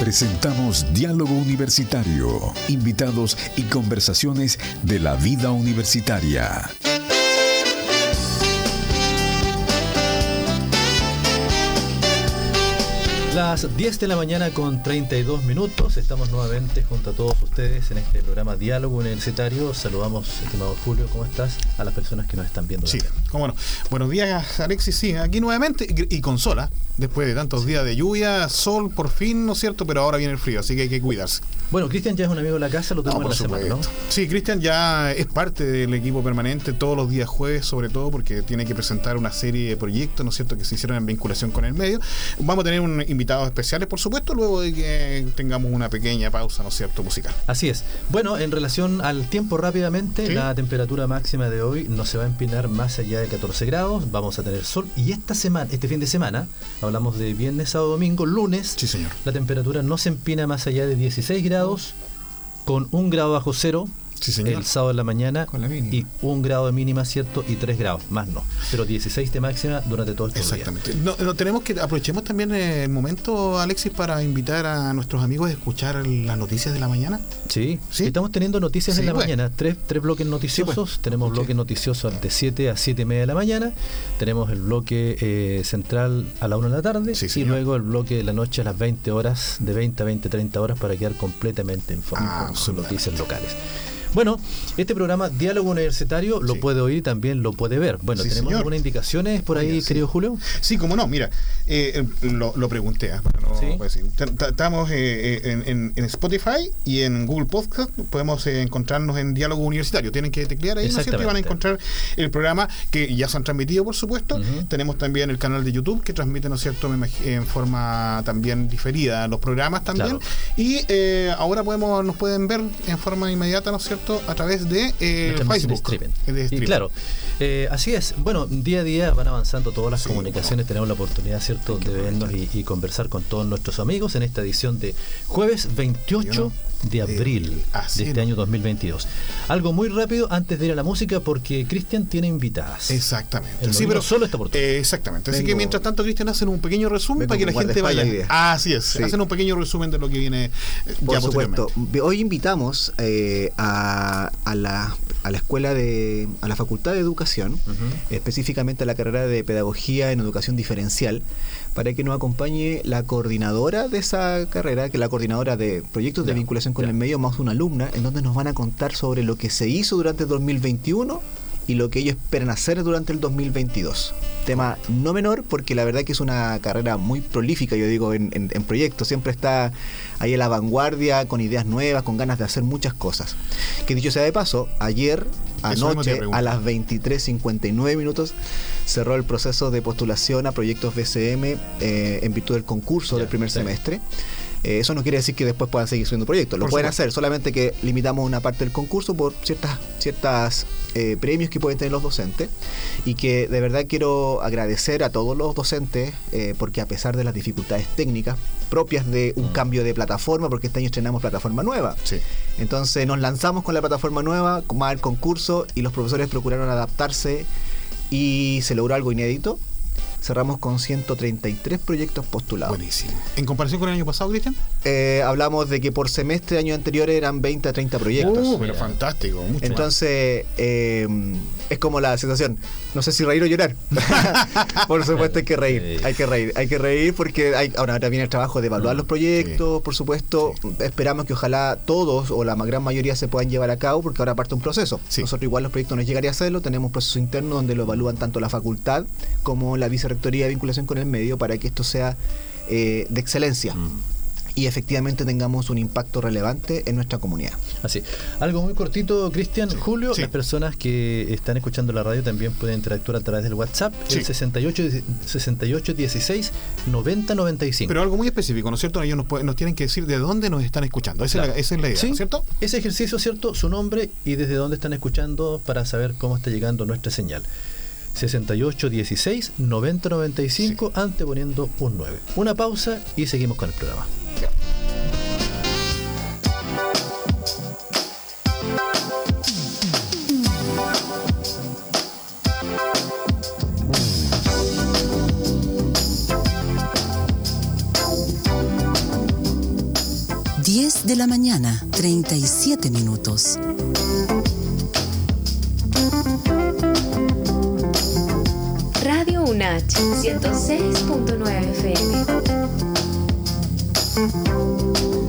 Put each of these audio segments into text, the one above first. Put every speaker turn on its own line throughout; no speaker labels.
Presentamos Diálogo Universitario, invitados y conversaciones de la vida universitaria.
Las 10 de la mañana con 32 minutos, estamos nuevamente junto a todos ustedes en este programa Diálogo Universitario. Saludamos, estimado Julio, ¿cómo estás? A las personas que nos están viendo.
Sí, cómo no. Buenos días, Alexis. Sí, aquí nuevamente y con sola, después de tantos días de lluvia, sol por fin, ¿no es cierto? Pero ahora viene el frío, así que hay que cuidarse.
Bueno, Cristian ya es un amigo de la casa, lo tenemos en la semana, ¿no?
Sí, Cristian ya es parte del equipo permanente todos los días jueves, sobre todo porque tiene que presentar una serie de proyectos, ¿no es cierto?, que se hicieron en vinculación con el medio. Vamos a tener un invitados especiales, por supuesto, luego de que tengamos una pequeña pausa, ¿no es cierto?, musical.
Así es. Bueno, en relación al tiempo rápidamente, la temperatura máxima de hoy no se va a empinar más allá de 14 grados, vamos a tener sol y esta semana, este fin de semana, hablamos de viernes, sábado, domingo, lunes,
sí, señor.
la temperatura no se empina más allá de 16 grados, con un grado bajo cero, el sábado en la mañana y un grado de mínima, ¿cierto? Y tres grados, más no. Pero 16 de máxima durante todo este
Exactamente. No, tenemos que aprovechemos también el momento, Alexis, para invitar a nuestros amigos a escuchar las noticias de la mañana.
Sí, ¿Sí? estamos teniendo noticias en la pues. mañana. Tres, tres bloques noticiosos. Pues. Tenemos bloque noticioso de 7 a 7 y media de la mañana. Tenemos el bloque eh, central a la 1 de la tarde. y luego el bloque de la noche a las 20 horas, de 20 a 20, 30 horas, para quedar completamente informado con noticias locales. Bueno, este programa Diálogo Universitario lo puede oír también lo puede ver. Bueno, ¿tenemos algunas indicaciones por ahí, querido Julio?
Sí, como no, mira, eh, lo, pregunté, ¿ah? Estamos eh, eh, en, Spotify y en Google Podcast, podemos encontrarnos en Diálogo Universitario. Tienen que teclear ahí, ¿no es cierto? Y van a encontrar el programa que ya se han transmitido, por supuesto. Tenemos también el canal de YouTube que transmite, ¿no es cierto?, en forma también diferida los programas también. Y ahora podemos nos pueden ver en forma inmediata, ¿no es cierto? A través de eh, Facebook.
y claro, eh, así es. Bueno, día a día van avanzando todas las comunicaciones. Tenemos la oportunidad, ¿cierto?, de vernos y, conversar con todos nuestros amigos en esta edición de jueves 28 de abril de este año 2022. Algo muy rápido antes de ir a la música porque Cristian tiene invitadas.
Exactamente.
sí, pero solo esta oportunidad.
Eh, exactamente. Así que mientras tanto Cristian hacen un pequeño resumen para que la gente vaya. así es. Hacen un pequeño resumen de lo que viene eh,
Por supuesto. Hoy invitamos eh, a, a, la, a la escuela de a la Facultad de Educación, específicamente a la carrera de Pedagogía en Educación Diferencial para que nos acompañe la coordinadora de esa carrera, que es la coordinadora de proyectos de vinculación con el medio, más una alumna, en donde nos van a contar sobre lo que se hizo durante el 2021 y lo que ellos esperan hacer durante el 2022. Tema no menor porque la verdad que es una carrera muy prolífica, yo digo, en, proyectos. Siempre está ahí en la vanguardia, con ideas nuevas, con ganas de hacer muchas cosas. Que dicho sea de paso, ayer, anoche, a las 23.59 minutos, cerró el proceso de postulación a proyectos BCM eh, en virtud del concurso del primer semestre. Eh, eso no quiere decir que después puedan seguir subiendo proyectos. Lo pueden hacer, solamente que limitamos una parte del concurso por ciertas, ciertas eh, premios que pueden tener los docentes. Y que de verdad quiero agradecer a todos los docentes, porque a pesar de las dificultades técnicas propias de un mm. cambio de plataforma, porque este año estrenamos plataforma nueva. Entonces nos lanzamos con la plataforma nueva, más el concurso, y los profesores procuraron adaptarse y se logró algo inédito. Cerramos con 133 proyectos postulados.
Buenísimo. ¿En comparación con el año pasado, Cristian?
Eh, hablamos de que por semestre año anterior eran 20 a 30 proyectos.
Uh, pero fantástico.
Entonces, eh, es como la sensación, no sé si reír o llorar. por supuesto hay que reír, hay que reír, hay que reír porque hay, ahora, viene el trabajo de evaluar mm, los proyectos, por supuesto. Esperamos que ojalá todos o la gran mayoría se puedan llevar a cabo porque ahora parte un proceso. Nosotros igual los proyectos nos llegaría a hacerlo, tenemos un proceso interno donde lo evalúan tanto la facultad como la vicerrectoría de vinculación con el medio para que esto sea eh, de excelencia. Mm y efectivamente tengamos un impacto relevante en nuestra comunidad.
Así. Algo muy cortito, Cristian, Julio, las personas que están escuchando la radio también pueden interactuar a través del WhatsApp, el 68, 68 16 90 95.
Pero algo muy específico, ¿no es cierto? Ellos nos, tienen que decir de dónde nos están escuchando. Esa, es, la, idea, ¿no es cierto?
Ese ejercicio, ¿cierto? Su nombre y desde dónde están escuchando para saber cómo está llegando nuestra señal. 68 16 90 95 anteponiendo un 9. Una pausa y seguimos con el programa.
de la mañana, 37 minutos.
UNACH 106.9 FM.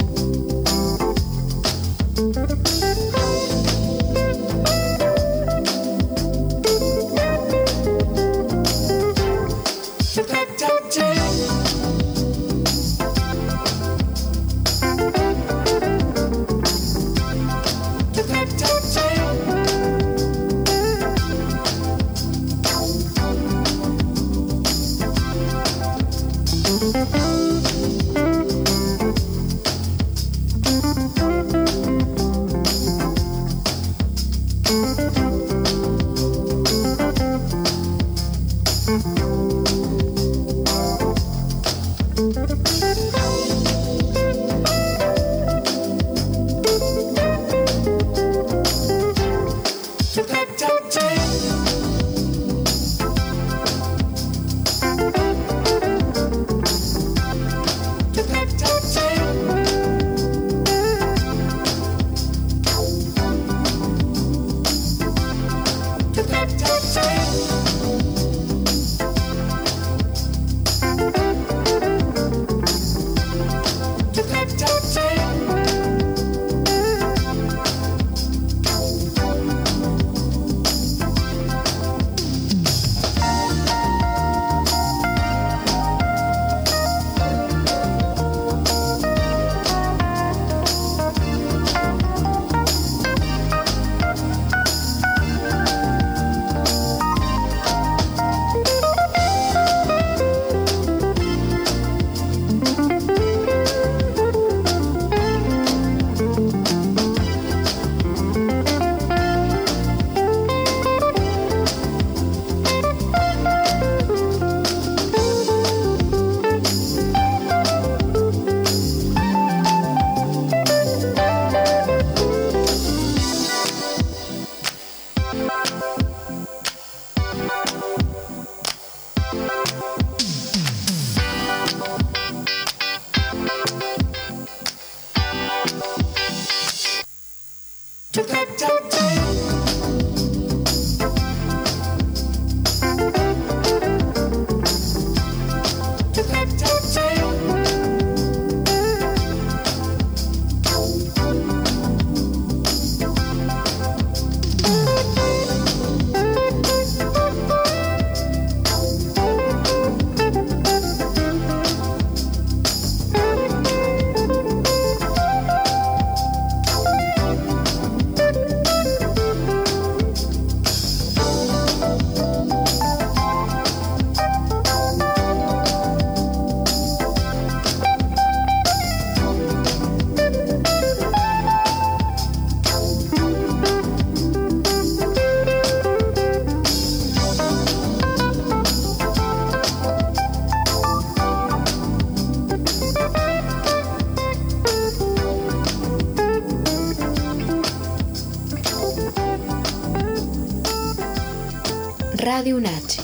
Radio UNACH,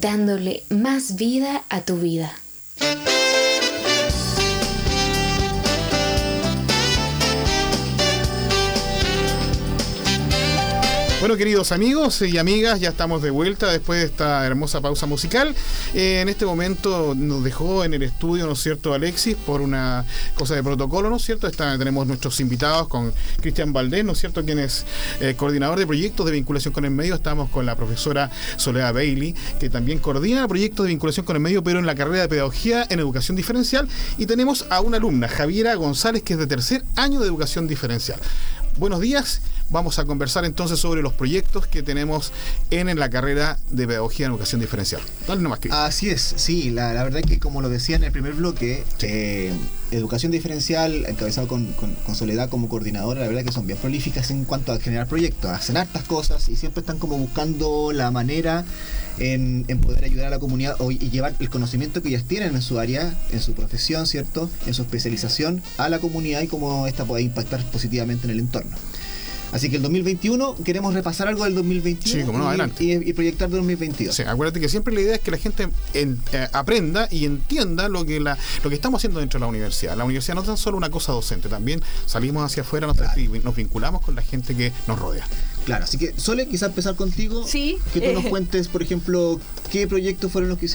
dándole más vida a tu vida.
Bueno, queridos amigos y amigas, ya estamos de vuelta después de esta hermosa pausa musical. Eh, en este momento nos dejó en el estudio, ¿no es cierto, Alexis, por una cosa de protocolo, ¿no es cierto? tenemos nuestros invitados con Cristian Valdés, ¿no es cierto?, quien es eh, coordinador de proyectos de vinculación con el medio. Estamos con la profesora Soledad Bailey, que también coordina proyectos de vinculación con el medio, pero en la carrera de pedagogía en educación diferencial. Y tenemos a una alumna, Javiera González, que es de tercer año de educación diferencial. Buenos días vamos a conversar entonces sobre los proyectos que tenemos en, la carrera de Pedagogía en Educación Diferencial.
Dale nomás, Así es, sí, la, verdad es que como lo decía en el primer bloque, eh, Educación Diferencial, encabezado con, Soledad como coordinadora, la verdad es que son bien prolíficas en cuanto a generar proyectos, hacen hartas cosas y siempre están como buscando la manera en, poder ayudar a la comunidad y llevar el conocimiento que ellas tienen en su área, en su profesión, ¿cierto? En su especialización a la comunidad y cómo esta puede impactar positivamente en el entorno. Así que el 2021 queremos repasar algo del 2021
sí, como no, adelante.
Y, proyectar 2022.
Sí, acuérdate que siempre la idea es que la gente eh, aprenda y entienda lo que la, lo que estamos haciendo dentro de la universidad. La universidad no es tan solo una cosa docente, también salimos hacia afuera, nos, nos vinculamos con la gente que nos rodea.
Claro, así que Sole, quizás empezar contigo.
Sí.
Que tú nos eh. cuentes, por ejemplo, qué proyectos fueron los que,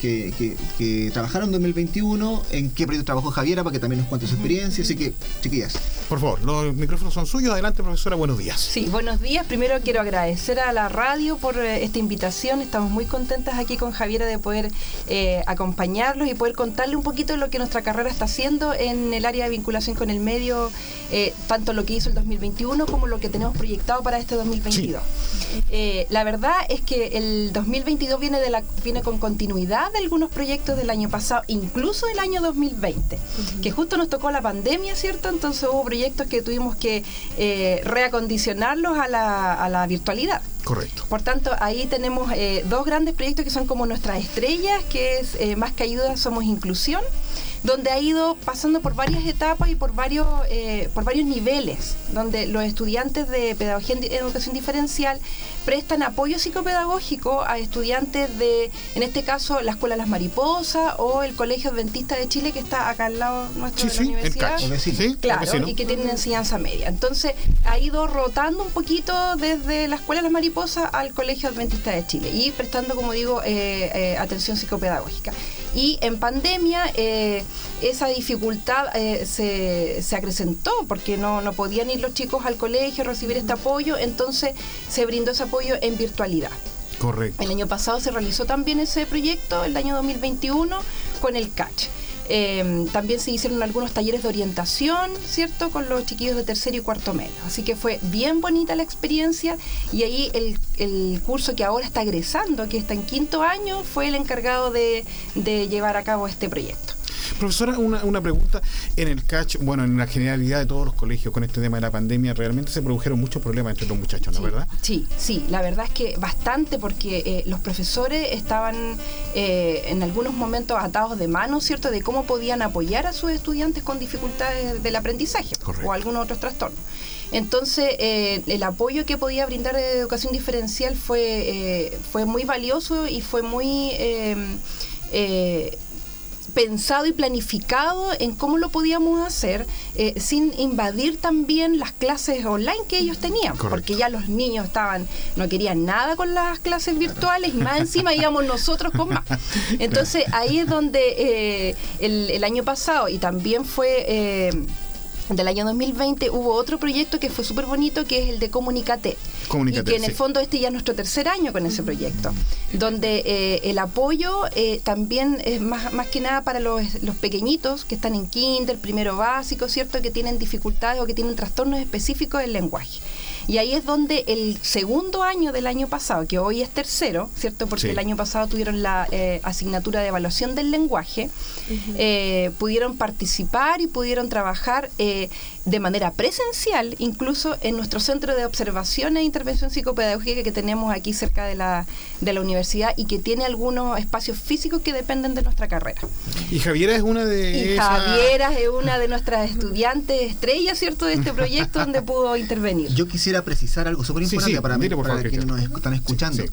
que, que, trabajaron en 2021, en qué proyecto trabajó Javiera, para que también nos cuente su experiencia. Así que, chiquillas.
Por favor, los micrófonos son suyos. Adelante, profesora, buenos días.
Sí, buenos días. Primero quiero agradecer a la radio por eh, esta invitación. Estamos muy contentas aquí con Javiera de poder eh, acompañarlos y poder contarle un poquito de lo que nuestra carrera está haciendo en el área de vinculación con el medio, tanto lo que hizo el 2021 como lo que tenemos proyectado para este 2022. Eh, la verdad es que el 2022 viene, de la, viene con continuidad de algunos proyectos del año pasado, incluso del año 2020, que justo nos tocó la pandemia, ¿cierto? Entonces hubo proyectos que tuvimos que eh, reacondicionarlos a la, a la virtualidad.
Correcto.
Por tanto, ahí tenemos eh, dos grandes proyectos que son como nuestras estrellas, que es Más que Ayuda, Somos Inclusión donde ha ido pasando por varias etapas y por varios, eh, por varios niveles, donde los estudiantes de Pedagogía en Educación Diferencial prestan apoyo psicopedagógico a estudiantes de, en este caso, la Escuela Las Mariposas o el Colegio Adventista de Chile, que está acá al lado nuestro de la universidad.
Sí,
claro, y que tienen enseñanza media. Entonces, ha ido rotando un poquito desde la Escuela Las Mariposas al Colegio Adventista de Chile y prestando, como digo, eh, eh, atención psicopedagógica. Y en pandemia, esa dificultad se, se, acrecentó porque no, no podían ir los chicos al colegio a recibir este apoyo, entonces se brindó ese apoyo en virtualidad.
Correcto.
El año pasado se realizó también ese proyecto, el año 2021, con el CACH. Em, también se hicieron algunos talleres de orientación, ¿cierto? Con los chiquillos de tercero y cuarto medio. Así que fue bien bonita la experiencia y ahí el, el curso que ahora está egresando, que está en quinto año, fue el encargado de, de llevar a cabo este proyecto.
Profesora, una, una pregunta. En el catch, bueno, en la generalidad de todos los colegios con este tema de la pandemia, realmente se produjeron muchos problemas entre los muchachos, ¿no verdad?
Sí, sí, la verdad es que bastante porque eh, los profesores estaban eh, en algunos momentos atados de manos, ¿cierto?, de cómo podían apoyar a sus estudiantes con dificultades del aprendizaje o algunos otros trastornos. Entonces, eh, el apoyo que podía brindar educación diferencial fue, fue muy valioso y fue muy pensado y planificado en cómo lo podíamos hacer eh, sin invadir también las clases online que ellos tenían, porque ya los niños estaban, no querían nada con las clases virtuales y más encima íbamos nosotros con más. Entonces ahí es donde eh, el, año pasado y también fue... Eh, del año 2020 hubo otro proyecto que fue súper bonito, que es el de Comunicate. y que en el fondo este ya es nuestro tercer año con ese proyecto, donde eh, el apoyo eh, también es más, más que nada para los, los pequeñitos que están en kinder, primero básico, ¿cierto? Que tienen dificultades o que tienen trastornos específicos del lenguaje. Y ahí es donde el segundo año del año pasado, que hoy es tercero, ¿cierto? Porque el año pasado tuvieron la eh, asignatura de evaluación del lenguaje, eh, pudieron participar y pudieron trabajar eh, de manera presencial, incluso en nuestro centro de observación e intervención psicopedagógica que tenemos aquí cerca de la, de la universidad y que tiene algunos espacios físicos que dependen de nuestra carrera.
Y Javiera es una de
y Javiera es una de nuestras estudiantes estrellas, ¿cierto?, de este proyecto donde pudo intervenir.
Yo quisiera precisar algo súper importante para, mí, para quienes nos están escuchando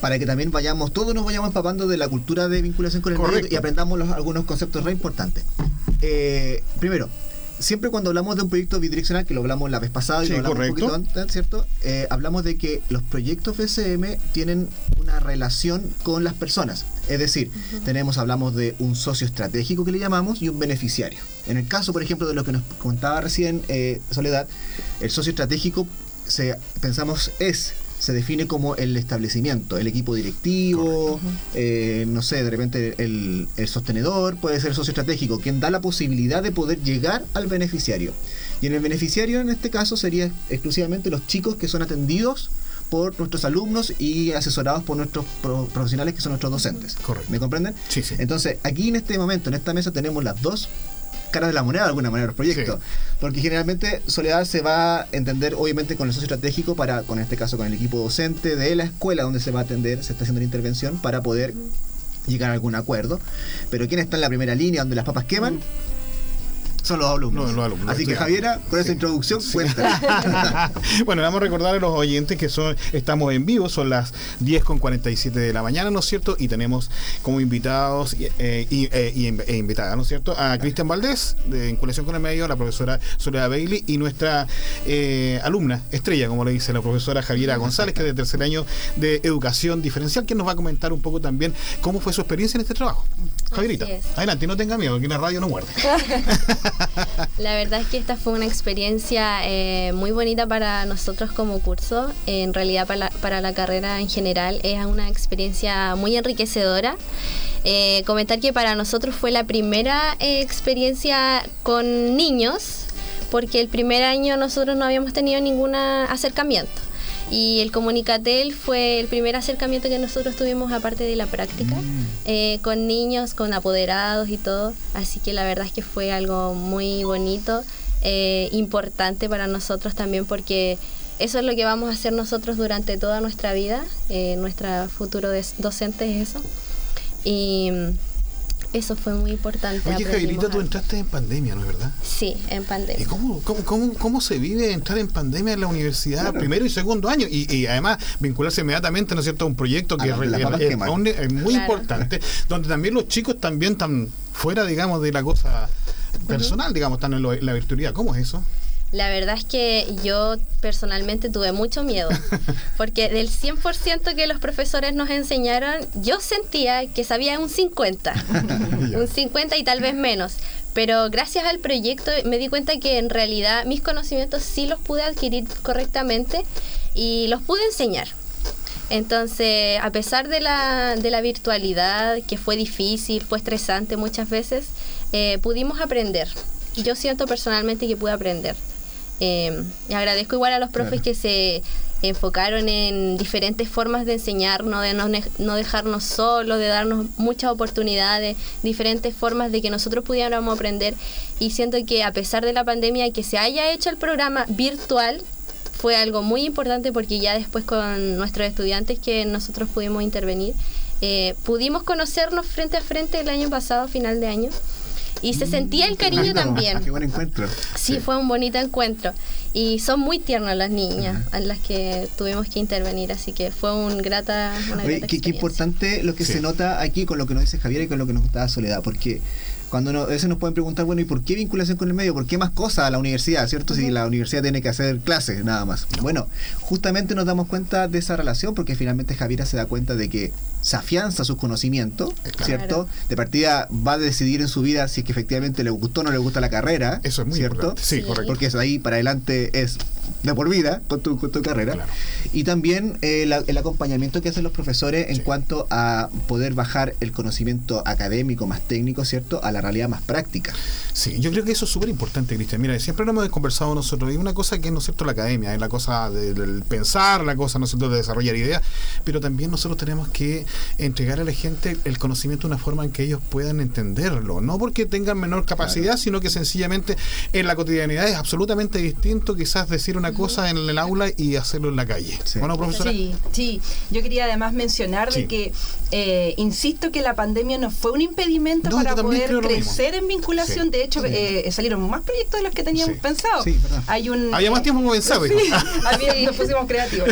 para que también vayamos, todos nos vayamos empapando de la cultura de vinculación con el medio y aprendamos algunos conceptos re importantes. Eh, primero, siempre cuando hablamos de un proyecto bidireccional, que lo hablamos la vez pasada y lo hablamos un poquito antes, ¿cierto? Eh, hablamos de que los proyectos BCM tienen una relación con las personas. Es decir, tenemos, hablamos de un socio estratégico que le llamamos y un beneficiario. En el caso, por ejemplo, de lo que nos contaba recién eh, Soledad, el socio estratégico se, pensamos es se define como el establecimiento, el equipo directivo, eh, no sé, de repente el, sostenedor, puede ser el socio estratégico, quien da la posibilidad de poder llegar al beneficiario. Y en el beneficiario, en este caso, sería exclusivamente los chicos que son atendidos por nuestros alumnos y asesorados por nuestros profesionales que son nuestros docentes.
Correcto.
¿Me comprenden?
Sí, sí.
Entonces, aquí en este momento, en esta mesa, tenemos las dos cara de la moneda de alguna manera los proyectos. Porque generalmente Soledad se va a entender obviamente con el socio estratégico para, con este caso con el equipo docente de la escuela donde se va a atender, se está haciendo la intervención para poder llegar a algún acuerdo. Pero ¿quién está en la primera línea donde las papas queman? Son los alumnos. Así que Javiera, con esa introducción, cuenta.
bueno, vamos a recordar a los oyentes que son estamos en vivo, son las 10 con 47 de la mañana, ¿no es cierto? Y tenemos como invitados eh, y, eh, e invitadas, ¿no es cierto? A Cristian Valdés, de Vinculación con el Medio, la profesora Soledad Bailey y nuestra eh, alumna estrella, como le dice la profesora Javiera González, que es de tercer año de Educación Diferencial, que nos va a comentar un poco también cómo fue su experiencia en este trabajo. Javierita, adelante, no tenga miedo, que la radio no muerde.
la verdad es que esta fue una experiencia eh, muy bonita para nosotros como curso. En realidad para la, carrera en general es una experiencia muy enriquecedora. Eh, comentar que para nosotros fue la primera eh, experiencia con niños, porque el primer año nosotros no habíamos tenido ningún acercamiento. Y el Comunicatel fue el primer acercamiento que nosotros tuvimos aparte de la práctica, mm. eh, con niños, con apoderados y todo. Así que la verdad es que fue algo muy bonito, eh, importante para nosotros también porque eso es lo que vamos a hacer nosotros durante toda nuestra vida. Eh, nuestra futuro docente es eso. Y eso fue muy importante.
Oye, Jairita, tú entraste en pandemia, ¿no es verdad?
Sí, en pandemia.
¿Y cómo, cómo, cómo, se vive entrar en pandemia en la universidad primero y segundo año? Y, además vincularse inmediatamente, ¿no es cierto?, a un proyecto que es, muy importante, donde también los chicos también están fuera, digamos, de la cosa personal, digamos, están en, en la virtualidad. ¿Cómo es eso?
La verdad es que yo personalmente tuve mucho miedo, porque del 100% que los profesores nos enseñaron, yo sentía que sabía un 50, un 50 y tal vez menos. Pero gracias al proyecto me di cuenta que en realidad mis conocimientos sí los pude adquirir correctamente y los pude enseñar. Entonces, a pesar de la, de la virtualidad, que fue difícil, fue estresante muchas veces, eh, pudimos aprender. Yo siento personalmente que pude aprender. Eh, agradezco igual a los profes que se enfocaron en diferentes formas de enseñarnos, de no, dejarnos solos, de darnos muchas oportunidades, diferentes formas de que nosotros pudiéramos aprender. Y siento que a pesar de la pandemia, que se haya hecho el programa virtual, fue algo muy importante porque ya después con nuestros estudiantes que nosotros pudimos intervenir, eh, pudimos conocernos frente a frente el año pasado, final de año. Y se sentía el cariño también.
Qué buen encuentro.
Sí, fue un bonito encuentro. Y son muy tiernas las niñas a las que tuvimos que intervenir, así que fue un grata, una
Oye, qué, importante lo que se nota aquí con lo que nos dice Javier y con lo que nos gusta Soledad, porque cuando no, a veces nos pueden preguntar, bueno, ¿y por qué vinculación con el medio? ¿Por qué más cosas a la universidad, cierto? Si la universidad tiene que hacer clases, nada más. Bueno, justamente nos damos cuenta de esa relación porque finalmente Javiera se da cuenta de que se afianza sus conocimientos, ¿cierto? De partida va a decidir en su vida si es que efectivamente le gustó o no le gusta la carrera.
Eso es muy
¿cierto?
Sí, correcto.
Porque es ahí para adelante es de por vida con tu, con tu carrera. Y también eh, el acompañamiento que hacen los profesores en cuanto a poder bajar el conocimiento académico más técnico, ¿cierto? A la realidad más práctica.
Sí, yo creo que eso es súper importante, Cristian. Mira, siempre lo hemos conversado nosotros. Hay una cosa que no es cierto la academia, es la cosa del pensar, la cosa, ¿no es cierto?, de desarrollar ideas, pero también nosotros tenemos que entregar a la gente el conocimiento de una forma en que ellos puedan entenderlo. No porque tengan menor capacidad, sino que sencillamente en la cotidianidad es absolutamente distinto quizás decir una cosa en el aula y hacerlo en la calle.
Sí. Bueno, profesora. Sí, sí. Yo quería además mencionar de que, eh, insisto que la pandemia no fue un impedimento para poder crecer en vinculación. De hecho, eh, salieron más proyectos de los que teníamos pensado. Hay un,
Había más tiempo como pensaba. Sí,
nos pusimos creativos.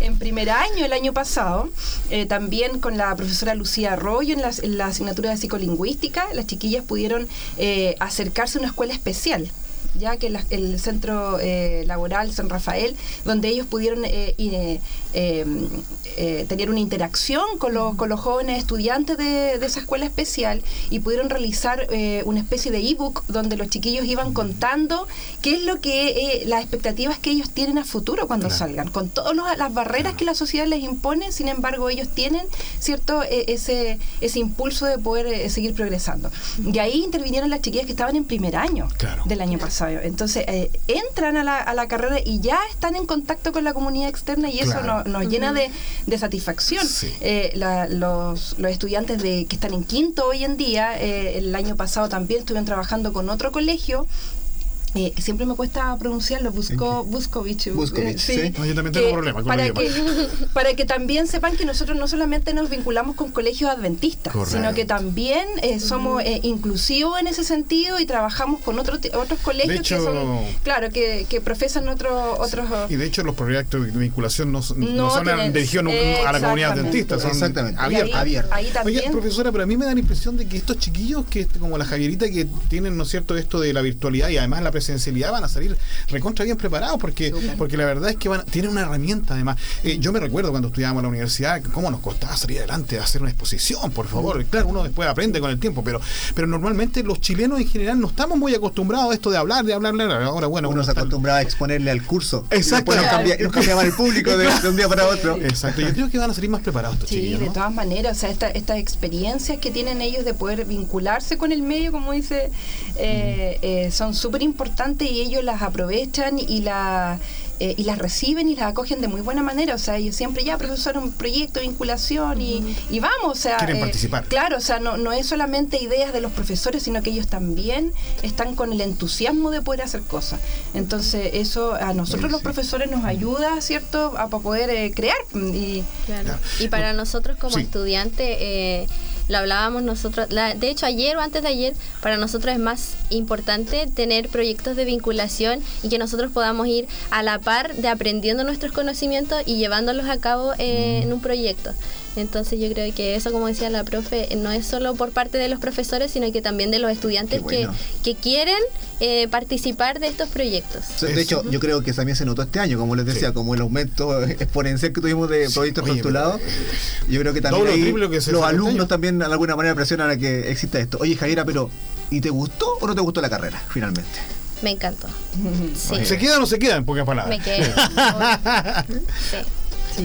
En, primer año, el año pasado, eh, también con la profesora Lucía Arroyo en la, asignatura de psicolingüística, las chiquillas pudieron acercarse a una escuela especial ya que el centro eh, laboral San Rafael, donde ellos pudieron eh, eh, tener una interacción con los, con los jóvenes estudiantes de, esa escuela especial y pudieron realizar una especie de ebook donde los chiquillos iban contando qué es lo que las expectativas que ellos tienen a futuro cuando salgan, con todas las barreras que la sociedad les impone, sin embargo ellos tienen cierto ese, ese impulso de poder seguir progresando. Y ahí intervinieron las chiquillas que estaban en primer año del año pasado. Entonces, eh, entran a la, a la, carrera y ya están en contacto con la comunidad externa y eso nos, llena de, satisfacción. Eh, los, los, estudiantes de, que están en quinto hoy en día, eh, el año pasado también estuvieron trabajando con otro colegio eh, que siempre me cuesta pronunciarlo, Busco, Buscovich.
Buscovich,
sí. yo también tengo problemas
para que, para que también sepan que nosotros no solamente nos vinculamos con colegios adventistas, sino que también eh, somos eh, inclusivos en ese sentido y trabajamos con otros otros colegios que son, claro, que, que profesan otros otros.
Y de hecho los proyectos de vinculación no, no, son dirigidos a la comunidad adventista, son
exactamente
abiertos. Ahí, Oye, profesora, pero a mí me da la impresión de que estos chiquillos, que como la Javierita, que tienen, ¿no es cierto?, esto de la virtualidad y además la presencialidad van a salir recontra bien preparados porque, porque la verdad es que van, tienen una herramienta además. Eh, yo me recuerdo cuando estudiábamos en la universidad cómo nos costaba salir adelante, hacer una exposición, por favor. Claro, uno después aprende con el tiempo, pero, pero normalmente los chilenos en general no estamos muy acostumbrados a esto de hablar, de hablar, Ahora, bueno,
uno, se acostumbraba a exponerle al curso.
Exacto.
Nos, cambia, cambiaban el público de, un día para otro.
Exacto. Yo creo que van a salir más preparados estos
Sí, de todas maneras. O sea, esta, estas experiencias que tienen ellos de poder vincularse con el medio, como dice, eh, eh, son súper importantes y ellos las aprovechan y la eh, y las reciben y las acogen de muy buena manera. O sea, ellos siempre ya, profesor, un proyecto, vinculación y, y vamos. O sea,
Quieren participar.
Claro, o sea, no, no es solamente ideas de los profesores, sino que ellos también están con el entusiasmo de poder hacer cosas. Entonces, eso a nosotros los profesores nos ayuda, ¿cierto?, a poder crear. Y,
y para nosotros como estudiantes, lo hablábamos nosotros, de hecho ayer o antes de ayer, para nosotros es más importante tener proyectos de vinculación y que nosotros podamos ir a la par de aprendiendo nuestros conocimientos y llevándolos a cabo eh, en un proyecto. Entonces yo creo que eso, como decía la profe, no es solo por parte de los profesores, sino que también de los estudiantes que, que quieren eh, participar de estos proyectos.
De hecho, yo creo que también se notó este año, como les decía, como el aumento exponencial que tuvimos de proyectos postulados. Yo creo que también los este alumnos también de alguna manera presionan a que exista esto. Oye, Javiera, pero ¿y te gustó o no te gustó la carrera finalmente?
Me encantó.
¿Se queda o no se queda en pocas palabras?
Me quedé. sí.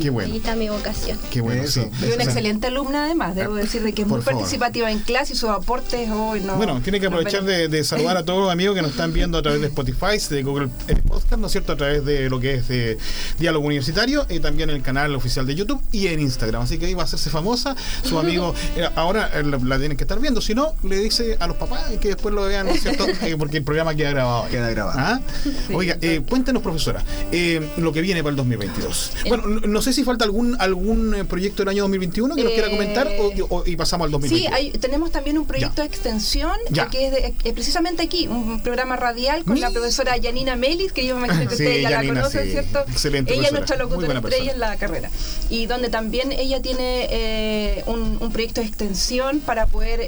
Qué bueno. Ahí está mi vocación.
Qué bueno, sí.
Y una excelente alumna además, debo ah, decir de que es muy participativa en clase y sus aportes hoy no.
Bueno, tiene que aprovechar de, saludar a todos los amigos que nos están viendo a través de Spotify, de Google Podcast, ¿no es cierto? A través de lo que es de Diálogo Universitario y también en el canal oficial de YouTube y en Instagram. Así que ahí va a hacerse famosa. Su amigo, eh, ahora eh, la, tienen que estar viendo. Si no, le dice a los papás que después lo vean, ¿no es cierto? Eh, porque el programa queda grabado.
Queda grabado. ¿Ah?
Oiga, cuéntenos, profesora, lo que viene para el 2022. Bueno, no sé si falta algún algún eh, proyecto del año 2021 que nos quiera comentar o, y pasamos al 2021?
Sí, tenemos también un proyecto de extensión que es eh, precisamente aquí, un programa radial con la profesora Yanina Melis, que yo me imagino que ustedes ya la conocen, ¿cierto?
Excelente
ella es nuestra locutora estrella en la carrera. Y donde también ella tiene eh, un, proyecto de extensión para poder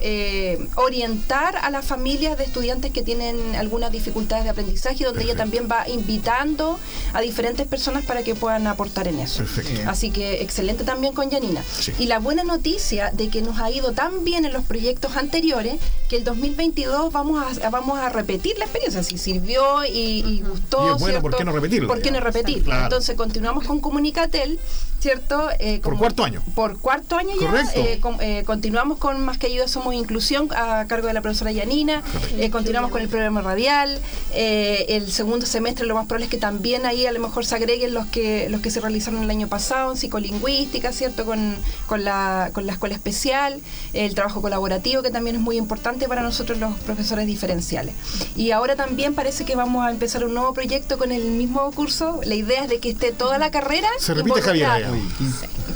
orientar a las familias de estudiantes que tienen algunas dificultades de aprendizaje, donde ella también va invitando a diferentes personas para que puedan aportar en eso.
Perfecto.
Así que excelente también con Janina. Y la buena noticia de que nos ha ido tan bien en los proyectos anteriores que el 2022 vamos a, vamos a repetir la experiencia. Si sirvió y, gustó.
bueno, ¿por qué no repetirlo?
¿Por qué no repetirlo? Entonces continuamos con Comunicatel ¿cierto?
Eh, por cuarto año.
Por cuarto año ya. Eh, eh, continuamos con Más que Ayuda Somos Inclusión a cargo de la profesora Yanina. continuamos con el programa radial. el segundo semestre lo más probable es que también ahí a lo mejor se agreguen los que los que se realizaron el año pasado en psicolingüística, ¿cierto? Con, con, la, con la escuela especial, el trabajo colaborativo que también es muy importante para nosotros los profesores diferenciales. Y ahora también parece que vamos a empezar un nuevo proyecto con el mismo curso. La idea es de que esté toda la carrera.
Se repite Javier.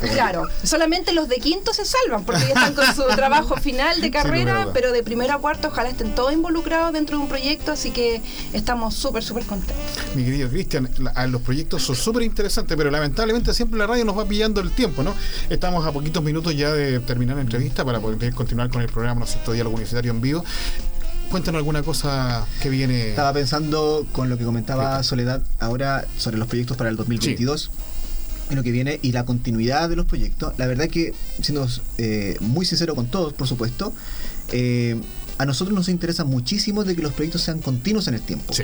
Claro, solamente los de quinto se salvan porque ya están con su trabajo final de carrera, pero de primero a cuarto ojalá estén todos involucrados dentro de un proyecto, así que estamos súper, súper contentos.
Mi querido Cristian, los proyectos son súper interesantes, pero lamentablemente siempre la radio nos va pillando el tiempo, ¿no? Estamos a poquitos minutos ya de terminar la entrevista para poder continuar con el programa, ¿no cierto? Diálogo Universitario en vivo cuéntanos alguna cosa que viene.
Estaba pensando con lo que comentaba Soledad ahora sobre los proyectos para el 2022 en lo que viene y la continuidad de los proyectos. La verdad que, siendo eh, muy sincero con todos, por supuesto, eh, a nosotros nos interesa muchísimo de que los proyectos sean continuos en el tiempo.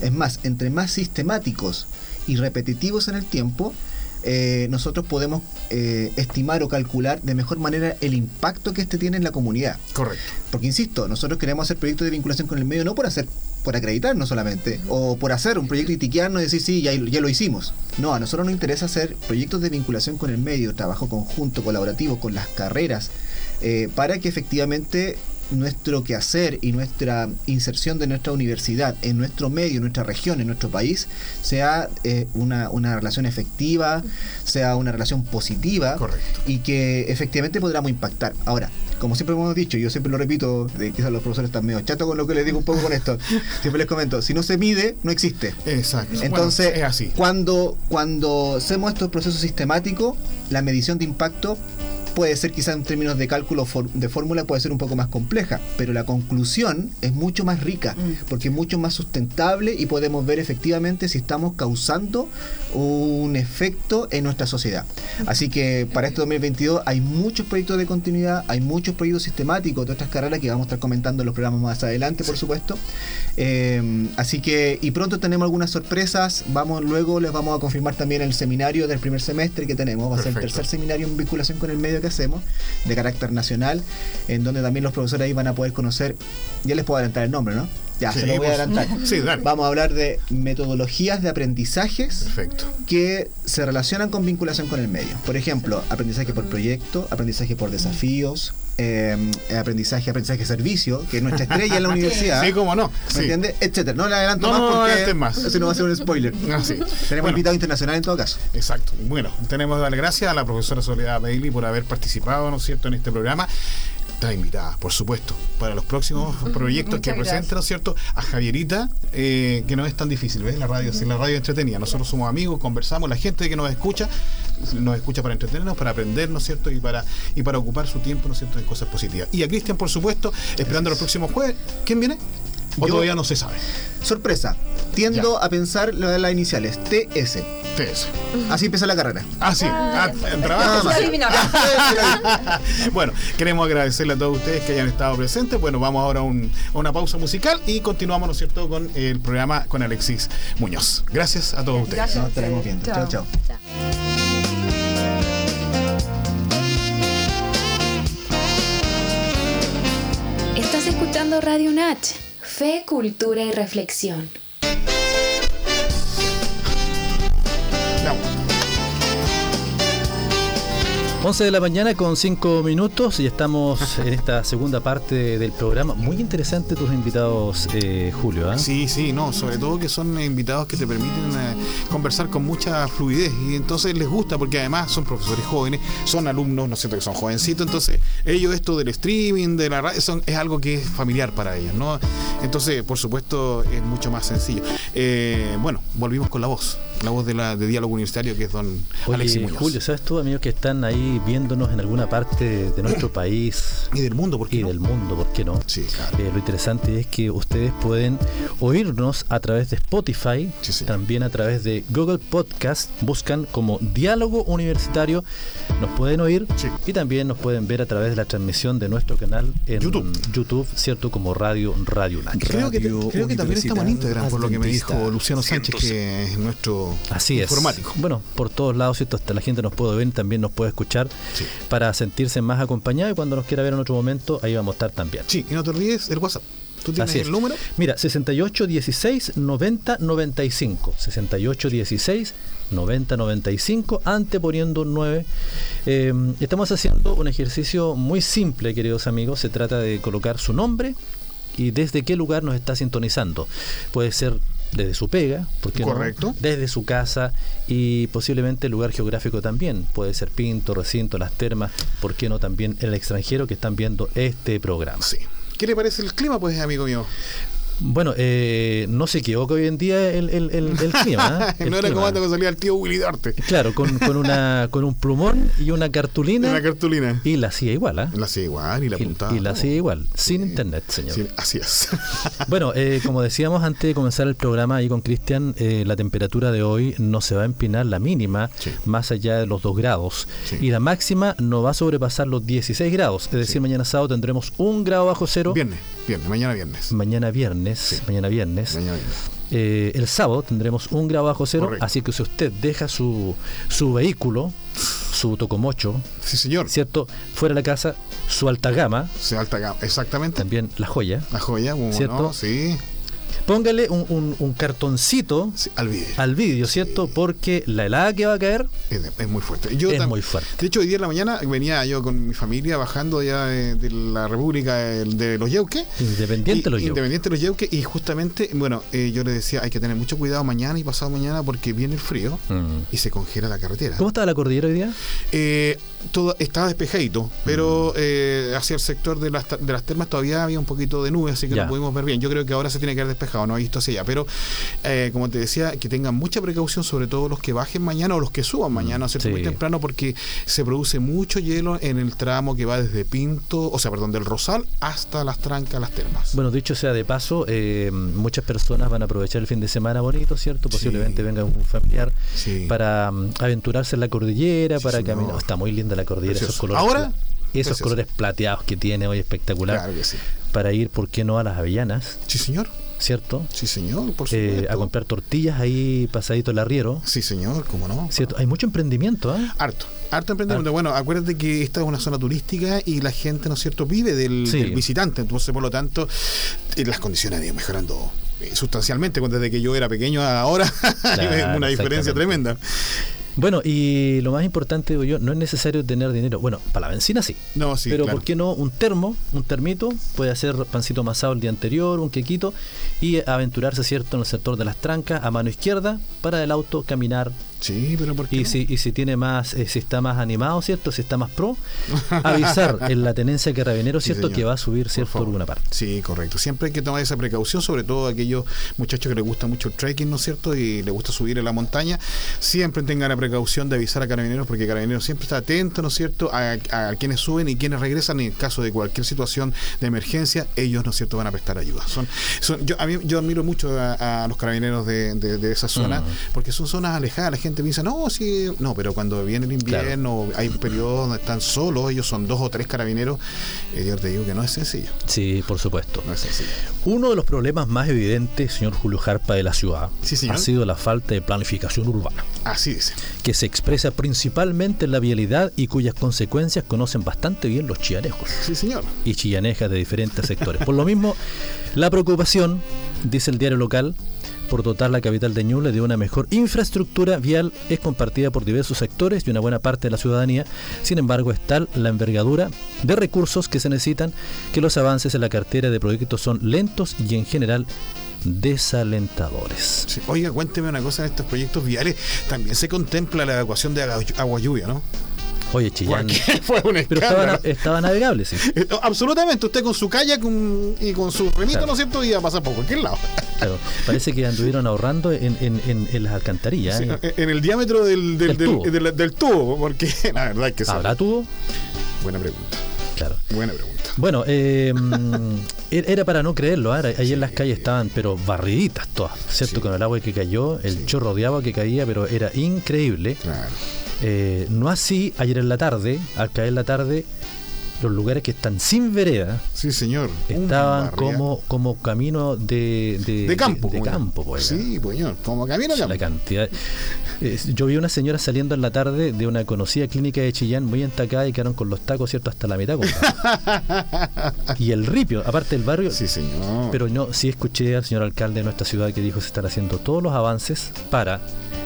Es más, entre más sistemáticos y repetitivos en el tiempo, eh, nosotros podemos estimar o calcular de mejor manera el impacto que este tiene en la comunidad.
Correcto.
Porque, insisto, nosotros queremos hacer proyectos de vinculación con el medio no por hacer por acreditarnos solamente, o por hacer un proyecto y tiquearnos y decir, sí, ya, ya lo hicimos. No, a nosotros nos interesa hacer proyectos de vinculación con el medio, trabajo conjunto, colaborativo, con las carreras, eh, para que efectivamente nuestro quehacer y nuestra inserción de nuestra universidad en nuestro medio, en nuestra región, en nuestro país, sea eh, una, una, relación efectiva, sea una relación positiva y que efectivamente podamos impactar. Ahora, como siempre hemos dicho, yo siempre lo repito, de, quizás los profesores están medio chato con lo que les digo un poco con esto, siempre les comento, si no se mide, no existe.
Exacto.
Entonces, es así. Cuando, cuando hacemos estos procesos sistemáticos, la medición de impacto puede ser quizá en términos de cálculo de fórmula puede ser un poco más compleja, pero la conclusión es mucho más rica, mm. porque es mucho más sustentable y podemos ver efectivamente si estamos causando un efecto en nuestra sociedad. Así que para este 2022 hay muchos proyectos de continuidad, hay muchos proyectos sistemáticos de otras carreras que vamos a estar comentando en los programas más adelante, por supuesto. Eh, así que, y pronto tenemos algunas sorpresas, vamos luego les vamos a confirmar también el seminario del primer semestre que tenemos, va a ser el tercer seminario en vinculación con el medio que hacemos, de carácter nacional, en donde también los profesores ahí van a poder conocer, ya les puedo adelantar el nombre, ¿no? Ya, se lo voy a adelantar. Vamos a hablar de metodologías de aprendizajes que se relacionan con vinculación con el medio. Por ejemplo, aprendizaje por proyecto, aprendizaje por desafíos, eh, aprendizaje, aprendizaje servicio, que es nuestra estrella en la universidad.
Sí, cómo no.
¿Me entiendes? Etcétera. No le adelanto más porque más. no va a ser un spoiler. Ah, tenemos invitado internacional en todo caso.
Exacto. Bueno, tenemos que darle gracias a la profesora Soledad Bailey por haber participado, ¿no es cierto?, en este programa está invitada, por supuesto, para los próximos proyectos que presenten, ¿no es cierto? A Javierita, eh, que no es tan difícil, ¿ves? La radio, si la radio entretenida. Nosotros somos amigos, conversamos, la gente que nos escucha, nos escucha para entretenernos, para aprender, ¿no es cierto? Y para, y para ocupar su tiempo, ¿no es cierto?, en cosas positivas. Y a Cristian, por supuesto, esperando los próximos jueves. ¿Quién viene? ¿O todavía no se sabe?
Sorpresa. Tiendo a pensar lo de las iniciales. TS.
TS.
Así empieza la carrera.
Ah, sí. Ah, bueno, queremos agradecerle a todos ustedes que hayan estado presentes. Bueno, vamos ahora a, una pausa musical y continuamos, ¿no es cierto?, con el programa con Alexis Muñoz. Gracias a todos ustedes.
Gracias. Nos estaremos viendo. chao. chao.
Estás escuchando Radio Natch Fe, cultura y reflexión.
11 de la mañana con 5 minutos y estamos en esta segunda parte del programa. Muy interesante tus invitados, eh, Julio. ¿ah?
Sí, sí, no, sobre todo que son invitados que te permiten eh, conversar con mucha fluidez y entonces les gusta porque además son profesores jóvenes, son alumnos, no siento que son jovencitos, entonces ellos esto del streaming, de la radio, son, es algo que es familiar para ellos, ¿no? Entonces, por supuesto, es mucho más sencillo. Eh, bueno, volvimos con la voz la voz de, la, de Diálogo Universitario, que es don Alexis Muñoz.
Julio, ¿sabes tú, amigos, que están ahí viéndonos en alguna parte de nuestro país?
Y del mundo, ¿por qué
Y del mundo, ¿por qué no?
Sí, claro.
Eh, lo interesante es que ustedes pueden oírnos a través de Spotify, también a través de Google Podcast, buscan como Diálogo Universitario, nos pueden oír y también nos pueden ver a través de la transmisión de nuestro canal en YouTube, ¿cierto? Como Radio Radio
Creo, que, creo que también estamos en Instagram, por lo que me dijo Luciano Sánchez, que es
Así informático. Bueno, por todos lados, ¿cierto? Hasta la gente nos puede ver, también nos puede escuchar para sentirse más acompañado y cuando nos quiera ver en otro momento, ahí vamos a estar también.
Sí, y no te olvides el WhatsApp. ¿Tú tienes el número?
Mira, 6816 90 95. 6816 90 95, anteponiendo un 9. Eh, estamos haciendo un ejercicio muy simple, queridos amigos. Se trata de colocar su nombre y desde qué lugar nos está sintonizando. Puede ser desde su pega, porque
Correcto.
desde su casa y posiblemente el lugar geográfico también. Puede ser Pinto, Recinto, Las Termas, ¿por qué no también el extranjero que están viendo este programa?
Sí. ¿Qué le parece el clima, pues, amigo mío?
Bueno, eh, no se equivoca hoy en día el, el, el, clima.
¿eh? no era como antes que salía el tío Willy Darte.
Claro, con, con, una, con un plumón y una cartulina.
Una cartulina.
Y la hacía igual, ¿eh?
La hacía igual y la apuntaba.
Y, la hacía igual, sin internet, señor.
así es.
bueno, eh, como decíamos antes de comenzar el programa ahí con Cristian, eh, la temperatura de hoy no se va a empinar la mínima más allá de los 2 grados. Y la máxima no va a sobrepasar los 16 grados. Es decir, mañana sábado tendremos un grado bajo cero.
Viernes, viernes, mañana viernes.
Mañana viernes mañana viernes. Eh, el sábado tendremos un grado bajo cero, así que si usted deja su, su vehículo, su tocomocho,
sí señor,
cierto, fuera de la casa, su alta gama,
alta gama, exactamente,
también la joya,
la joya,
cierto,
sí,
póngale un, cartoncito
al vídeo,
al vídeo ¿cierto? Porque la helada que va a caer
es, muy fuerte.
es muy fuerte.
De hecho, hoy día en la mañana venía yo con mi familia bajando ya de, la República de los Yeuques.
Independiente
de los Yeuques. Independiente de los Yeuques. Y justamente, bueno, eh, yo le decía, hay que tener mucho cuidado mañana y pasado mañana porque viene el frío mm. y se congela la carretera.
¿Cómo estaba la cordillera hoy día?
Eh, todo, estaba despejadito, pero mm. eh, hacia el sector de las, de las termas todavía había un poquito de nube, así que no pudimos ver bien. Yo creo que ahora se tiene que haber despejado, no he visto hacia allá. Pero, eh, como te decía, que tengan mucha precaución, sobre todo los que bajen mañana o los que suban mañana, ¿cierto? Muy temprano, porque se produce mucho hielo en el tramo que va desde Pinto, o sea, perdón, del Rosal hasta las trancas, las termas.
Bueno, dicho sea de paso, eh, muchas personas van a aprovechar el fin de semana bonito, ¿cierto? Posiblemente venga un familiar para mm, aventurarse en la cordillera, para caminar. está muy linda la cordillera, esos colores.
Ahora
esos colores plateados que tiene hoy espectacular.
Claro que sí.
Para ir, ¿por qué no a las avellanas?
Sí, señor.
¿Cierto?
Sí, señor, por
eh, supuesto. a comprar tortillas ahí pasadito el arriero.
Sí, señor, cómo no.
¿Cierto? Hay mucho emprendimiento, ¿eh?
Harto. Harto emprendimiento. Bueno, acuérdate que esta es una zona turística y la gente, ¿no es cierto?, vive del, visitante. Entonces, por lo tanto, eh, las condiciones han ido mejorando eh, sustancialmente. Desde que yo era pequeño ahora, hay una diferencia tremenda.
Bueno, y lo más importante, digo yo, no es necesario tener dinero. Bueno, para la benzina sí.
No, sí.
Pero ¿por qué no un termo, un termito? Puede hacer pancito masado el día anterior, un quequito, y aventurarse, ¿cierto?, en el sector de las trancas, a mano izquierda, para el auto caminar
Sí, pero ¿por qué
y, si, y si tiene más, eh, si está más animado, ¿cierto? Si está más pro, avisar en la tenencia que Carabinero, ¿cierto? que va a subir, ¿cierto? Por alguna parte.
Sí, correcto. Siempre hay que tomar esa precaución, sobre todo aquellos muchachos que les gusta mucho el trekking, ¿no es cierto? Y les gusta subir en la montaña. Siempre tengan la precaución de avisar a Carabineros, porque Carabineros siempre está atento, ¿no es cierto? A, quienes suben y quienes regresan. En caso de cualquier situación de emergencia, ellos, ¿no es cierto?, van a prestar ayuda. Son, son yo, a mí, yo admiro mucho a, los carabineros de, de, esa zona, mm. porque son zonas alejadas. La gente piensa, no, sí, no, pero cuando viene el invierno, hay un periodo donde están solos, ellos son dos o tres carabineros, eh, yo te digo que no es sencillo.
Sí, por supuesto.
No es sencillo.
Uno de los problemas más evidentes, señor Julio Jarpa, de la ciudad ha sido la falta de planificación urbana.
Así dice.
Que se expresa principalmente en la vialidad y cuyas consecuencias conocen bastante bien los chillanejos.
Sí, señor.
Y chillanejas de diferentes sectores. Por lo mismo, la preocupación, dice el diario local, por dotar la capital de Ñuble de una mejor infraestructura vial es compartida por diversos sectores y una buena parte de la ciudadanía. Sin embargo, es tal la envergadura de recursos que se necesitan que los avances en la cartera de proyectos son lentos y en general desalentadores.
Oiga, cuénteme una cosa, en estos proyectos viales también se contempla la evacuación de agua lluvia, ¿no?
Oye, Chillán.
Fue un
Pero estaba, navegable, sí.
Eh, absolutamente. Usted con su kayak y con su remito, ¿no es cierto? Iba a pasar por cualquier lado.
Claro. Parece que anduvieron ahorrando en, en, en, las alcantarillas.
¿eh? En el diámetro del, del, del, tubo. porque la verdad es que
¿Habrá tubo?
Buena pregunta.
Claro.
Buena pregunta.
Bueno, eh, er, era para no creerlo. ¿eh? Ahí en las calles estaban, pero barriditas todas, ¿cierto? Con el agua que cayó, el chorro de agua que caía, pero era increíble.
Claro.
Eh, no así, ayer en la tarde, al caer la tarde, los lugares que están sin vereda.
Sí, señor.
Estaban como, como camino de,
de, campo.
De, campo, pues.
Sí, pues, señor. Como camino de campo.
La cantidad. yo vi una señora saliendo en la tarde de una conocida clínica de Chillán muy entacada y quedaron con los tacos, ¿cierto? Hasta la mitad. y el ripio, aparte del barrio.
Sí, señor.
Pero no, sí escuché al señor alcalde de nuestra ciudad que dijo se están haciendo todos los avances para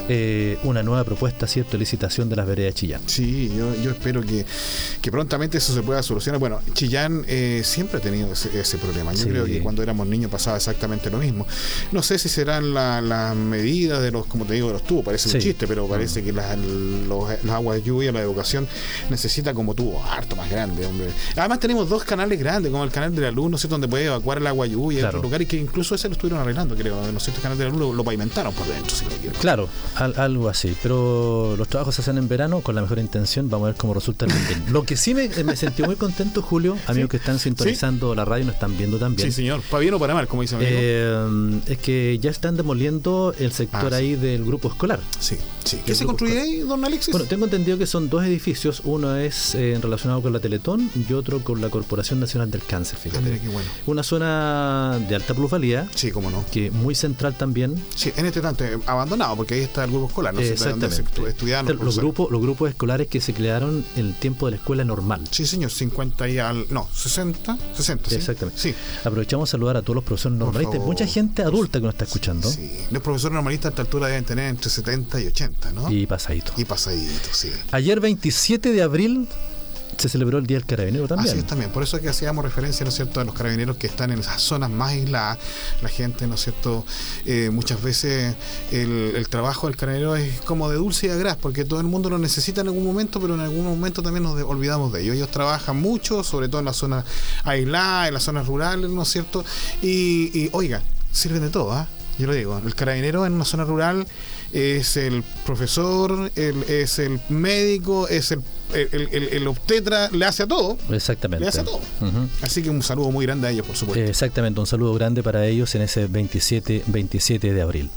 eh, una nueva propuesta, ¿cierto?, licitación de las veredas de Chillán.
Sí, yo, yo espero que, que, prontamente eso se pueda solucionar. Bueno, Chillán eh, siempre ha tenido ese, problema. Yo creo que cuando éramos niños pasaba exactamente lo mismo. No sé si serán las medidas de los, como te digo, de los tubos, parece un chiste, pero parece que las, aguas de lluvia, la educación, necesita como tubo harto más grande, hombre. Además tenemos dos canales grandes, como el canal de la luz, no sé dónde puede evacuar el agua lluvia, claro. otro lugar, y que incluso ese lo estuvieron arreglando, creo. No sé, este canal de la luz lo, pavimentaron por dentro, si lo quiero.
Claro, algo así, pero los trabajos se hacen en verano con la mejor intención, vamos a ver cómo resulta el Lo que sí me, me sentí muy contento, Julio, amigos que están sintonizando la radio y nos están viendo también.
Sí, señor, para bien o para mal, como dice
eh, Es que ya están demoliendo el sector ah, ahí del grupo escolar.
Sí, sí. ¿Qué se construye ahí, don Alexis?
Bueno, tengo entendido que son dos edificios, uno es eh, relacionado con la Teletón y otro con la Corporación Nacional del Cáncer, fíjate.
Ah, bueno.
Una zona de alta plusvalía.
Sí, cómo no.
Que muy central también.
Sí, en este tanto, abandonado, porque ahí está del grupo escolar, ¿no?
Exactamente. los, grupos, los grupos escolares que se crearon en el tiempo de la escuela normal.
Sí, señor, 50 y al. No, 60, 60.
Exactamente. Sí. Aprovechamos a saludar a todos los profesores normalistas. Mucha gente adulta que nos está escuchando.
Sí, los profesores normalistas a esta altura deben tener entre 70 y 80, ¿no?
Y pasadito.
Y pasadito, sí.
Ayer 27 de abril se celebró el Día del Carabinero también.
Así es también, por eso que hacíamos referencia, ¿no es cierto?, a los carabineros que están en esas zonas más aisladas. La gente, ¿no es cierto?, eh, muchas veces el, trabajo del carabinero es como de dulce y de gras, porque todo el mundo lo necesita en algún momento, pero en algún momento también nos olvidamos de ellos. Ellos trabajan mucho, sobre todo en las zonas aisladas, en las zonas rurales, ¿no es cierto? Y, oiga, sirven de todo, ¿ah? Yo lo digo, el carabinero en una zona rural es el profesor, es el médico, es el el, obstetra le hace a todo.
Exactamente.
Le hace a todo. Así que un saludo muy grande a ellos, por supuesto.
Exactamente, un saludo grande para ellos en ese 27, 27 de abril.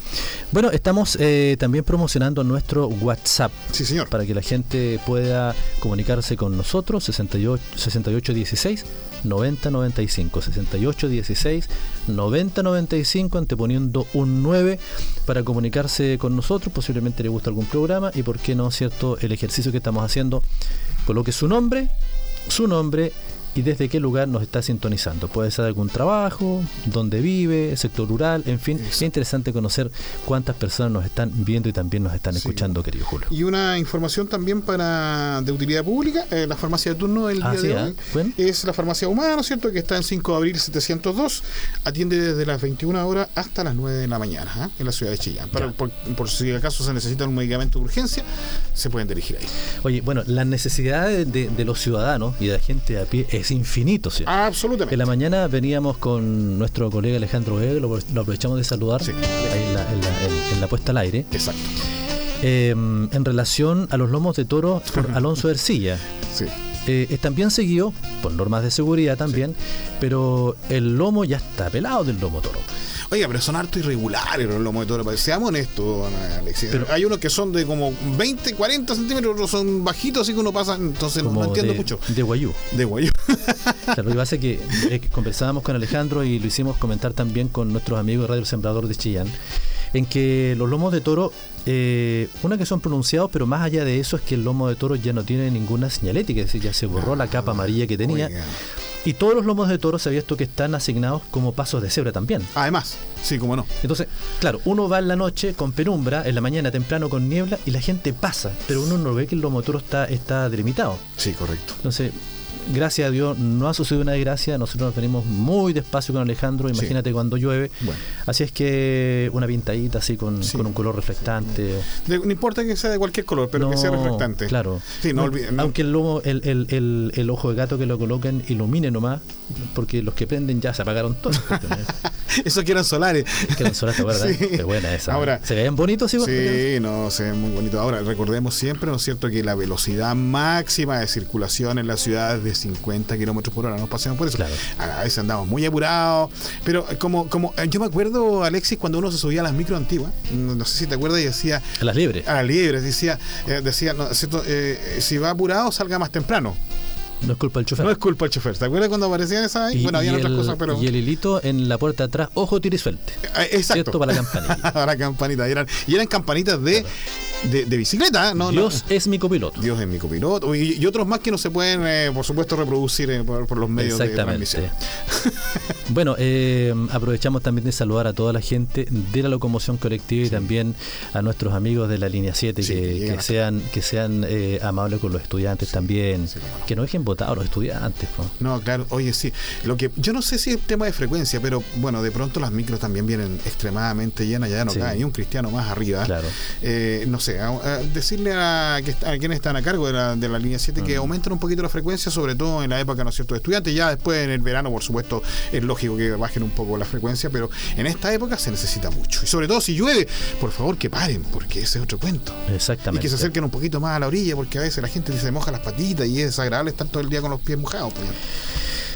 Bueno, estamos eh, también promocionando nuestro WhatsApp.
Sí, señor.
Para que la gente pueda comunicarse con nosotros, 68, 6816 9095 6816 9095 anteponiendo un 9 para comunicarse con nosotros posiblemente le gusta algún programa y por qué no cierto el ejercicio que estamos haciendo coloque su nombre su nombre y desde qué lugar nos está sintonizando. Puede ser algún trabajo, dónde vive, sector rural, en fin. Es interesante conocer cuántas personas nos están viendo y también nos están escuchando, querido Julio.
Y una información también para de utilidad pública, eh, la farmacia de turno del día ah, de hoy ¿eh? es la farmacia humana, ¿no es cierto?, que está en 5 de abril 702, atiende desde las 21 horas hasta las 9 de la mañana ¿eh? en la ciudad de Chillán. Para, por, si acaso se necesita un medicamento de urgencia, se pueden dirigir ahí.
Oye, bueno, las necesidades de, de los ciudadanos y de la gente a pie es infinito. ¿sí?
Absolutamente.
En la mañana veníamos con nuestro colega Alejandro Vega, lo, aprovechamos de saludar en, la, puesta al aire.
Exacto.
Em, en relación a los lomos de toro por Alonso Ercilla.
Sí.
Eh, están bien seguidos, por normas de seguridad también, pero el lomo ya está pelado del lomo toro.
Oiga, pero son harto irregulares los lomos de toro. Seamos honestos, Alexis. Pero hay unos que son de como 20, 40 centímetros, otros son bajitos, así que uno pasa. Entonces no, entiendo mucho.
De guayú.
De guayú.
lo que pasa es que eh, conversábamos con Alejandro y lo hicimos comentar también con nuestros amigos de Radio Sembrador de Chillán, en que los lomos de toro eh, una que son pronunciados, pero más allá de eso es que el lomo de toro ya no tiene ninguna señalética, es decir, ya se borró la capa amarilla que tenía. Y todos los lomos de toro se había visto que están asignados como pasos de cebra también.
Además, sí, como no.
Entonces, claro, uno va en la noche con penumbra, en la mañana temprano con niebla y la gente pasa, pero uno no ve que el lomo de toro está, está delimitado.
Sí, correcto.
Entonces, gracias a Dios no ha sucedido una desgracia, nosotros nos venimos muy despacio con Alejandro, imagínate cuando llueve. Así es que una pintadita así con, un color reflectante.
no importa que sea de cualquier color, pero que sea reflectante.
Claro.
no,
Aunque el, lomo, el, el, el, ojo de gato que lo coloquen ilumine nomás, porque los que prenden ya se apagaron todos.
Esos que eran solares.
Que eran solares, ¿verdad? Qué buena esa. Ahora, ¿Se ven bonitos
igual? Sí, no, se ven muy bonitos. Ahora, recordemos siempre, ¿no es cierto?, que la velocidad máxima de circulación en la ciudad es de 50 kilómetros por hora. No pasemos por eso. A veces andamos muy apurados. Pero como, como eh, yo me acuerdo, Alexis, cuando uno se subía a las micro antiguas, no, sé si te acuerdas, y decía.
A las libres.
A las libres, decía, eh, decía no, ¿cierto? Eh, si va apurado, salga más temprano.
No es culpa del chofer.
No es culpa del chofer. ¿Te acuerdas cuando aparecían esas ahí? bueno, había otras cosas, pero.
Y el hilito en la puerta de atrás, ojo, tire y suelte.
Eh, exacto.
¿Cierto? Para la campanita.
para la campanita. Y eran, y eran campanitas de, de, bicicleta, ¿no?
Dios es mi copiloto.
Dios es mi copiloto. Y, otros más que no se pueden, eh, por supuesto, reproducir eh, por, los medios de transmisión.
bueno, aprovechamos también de saludar a toda la gente de la locomoción colectiva y también a nuestros amigos de la línea 7 que, sean, que sean amables con los estudiantes también. Que no dejen a los estudiantes antes.
No, claro, oye, sí. Lo que yo no sé si es tema de frecuencia, pero bueno, de pronto las micros también vienen extremadamente llenas, ya no cae ni un cristiano más arriba.
Claro.
Eh, no sé, decirle a, quienes están a cargo de la, de la línea 7 que mm. aumenten un poquito la frecuencia, sobre todo en la época, ¿no es cierto?, de estudiantes. Ya después en el verano, por supuesto, es lógico que bajen un poco la frecuencia, pero en esta época se necesita mucho. Y sobre todo si llueve, por favor que paren, porque ese es otro cuento.
Exactamente.
Y que se acerquen un poquito más a la orilla, porque a veces la gente se moja las patitas y es desagradable estar todo el día con los pies mojados. Pues.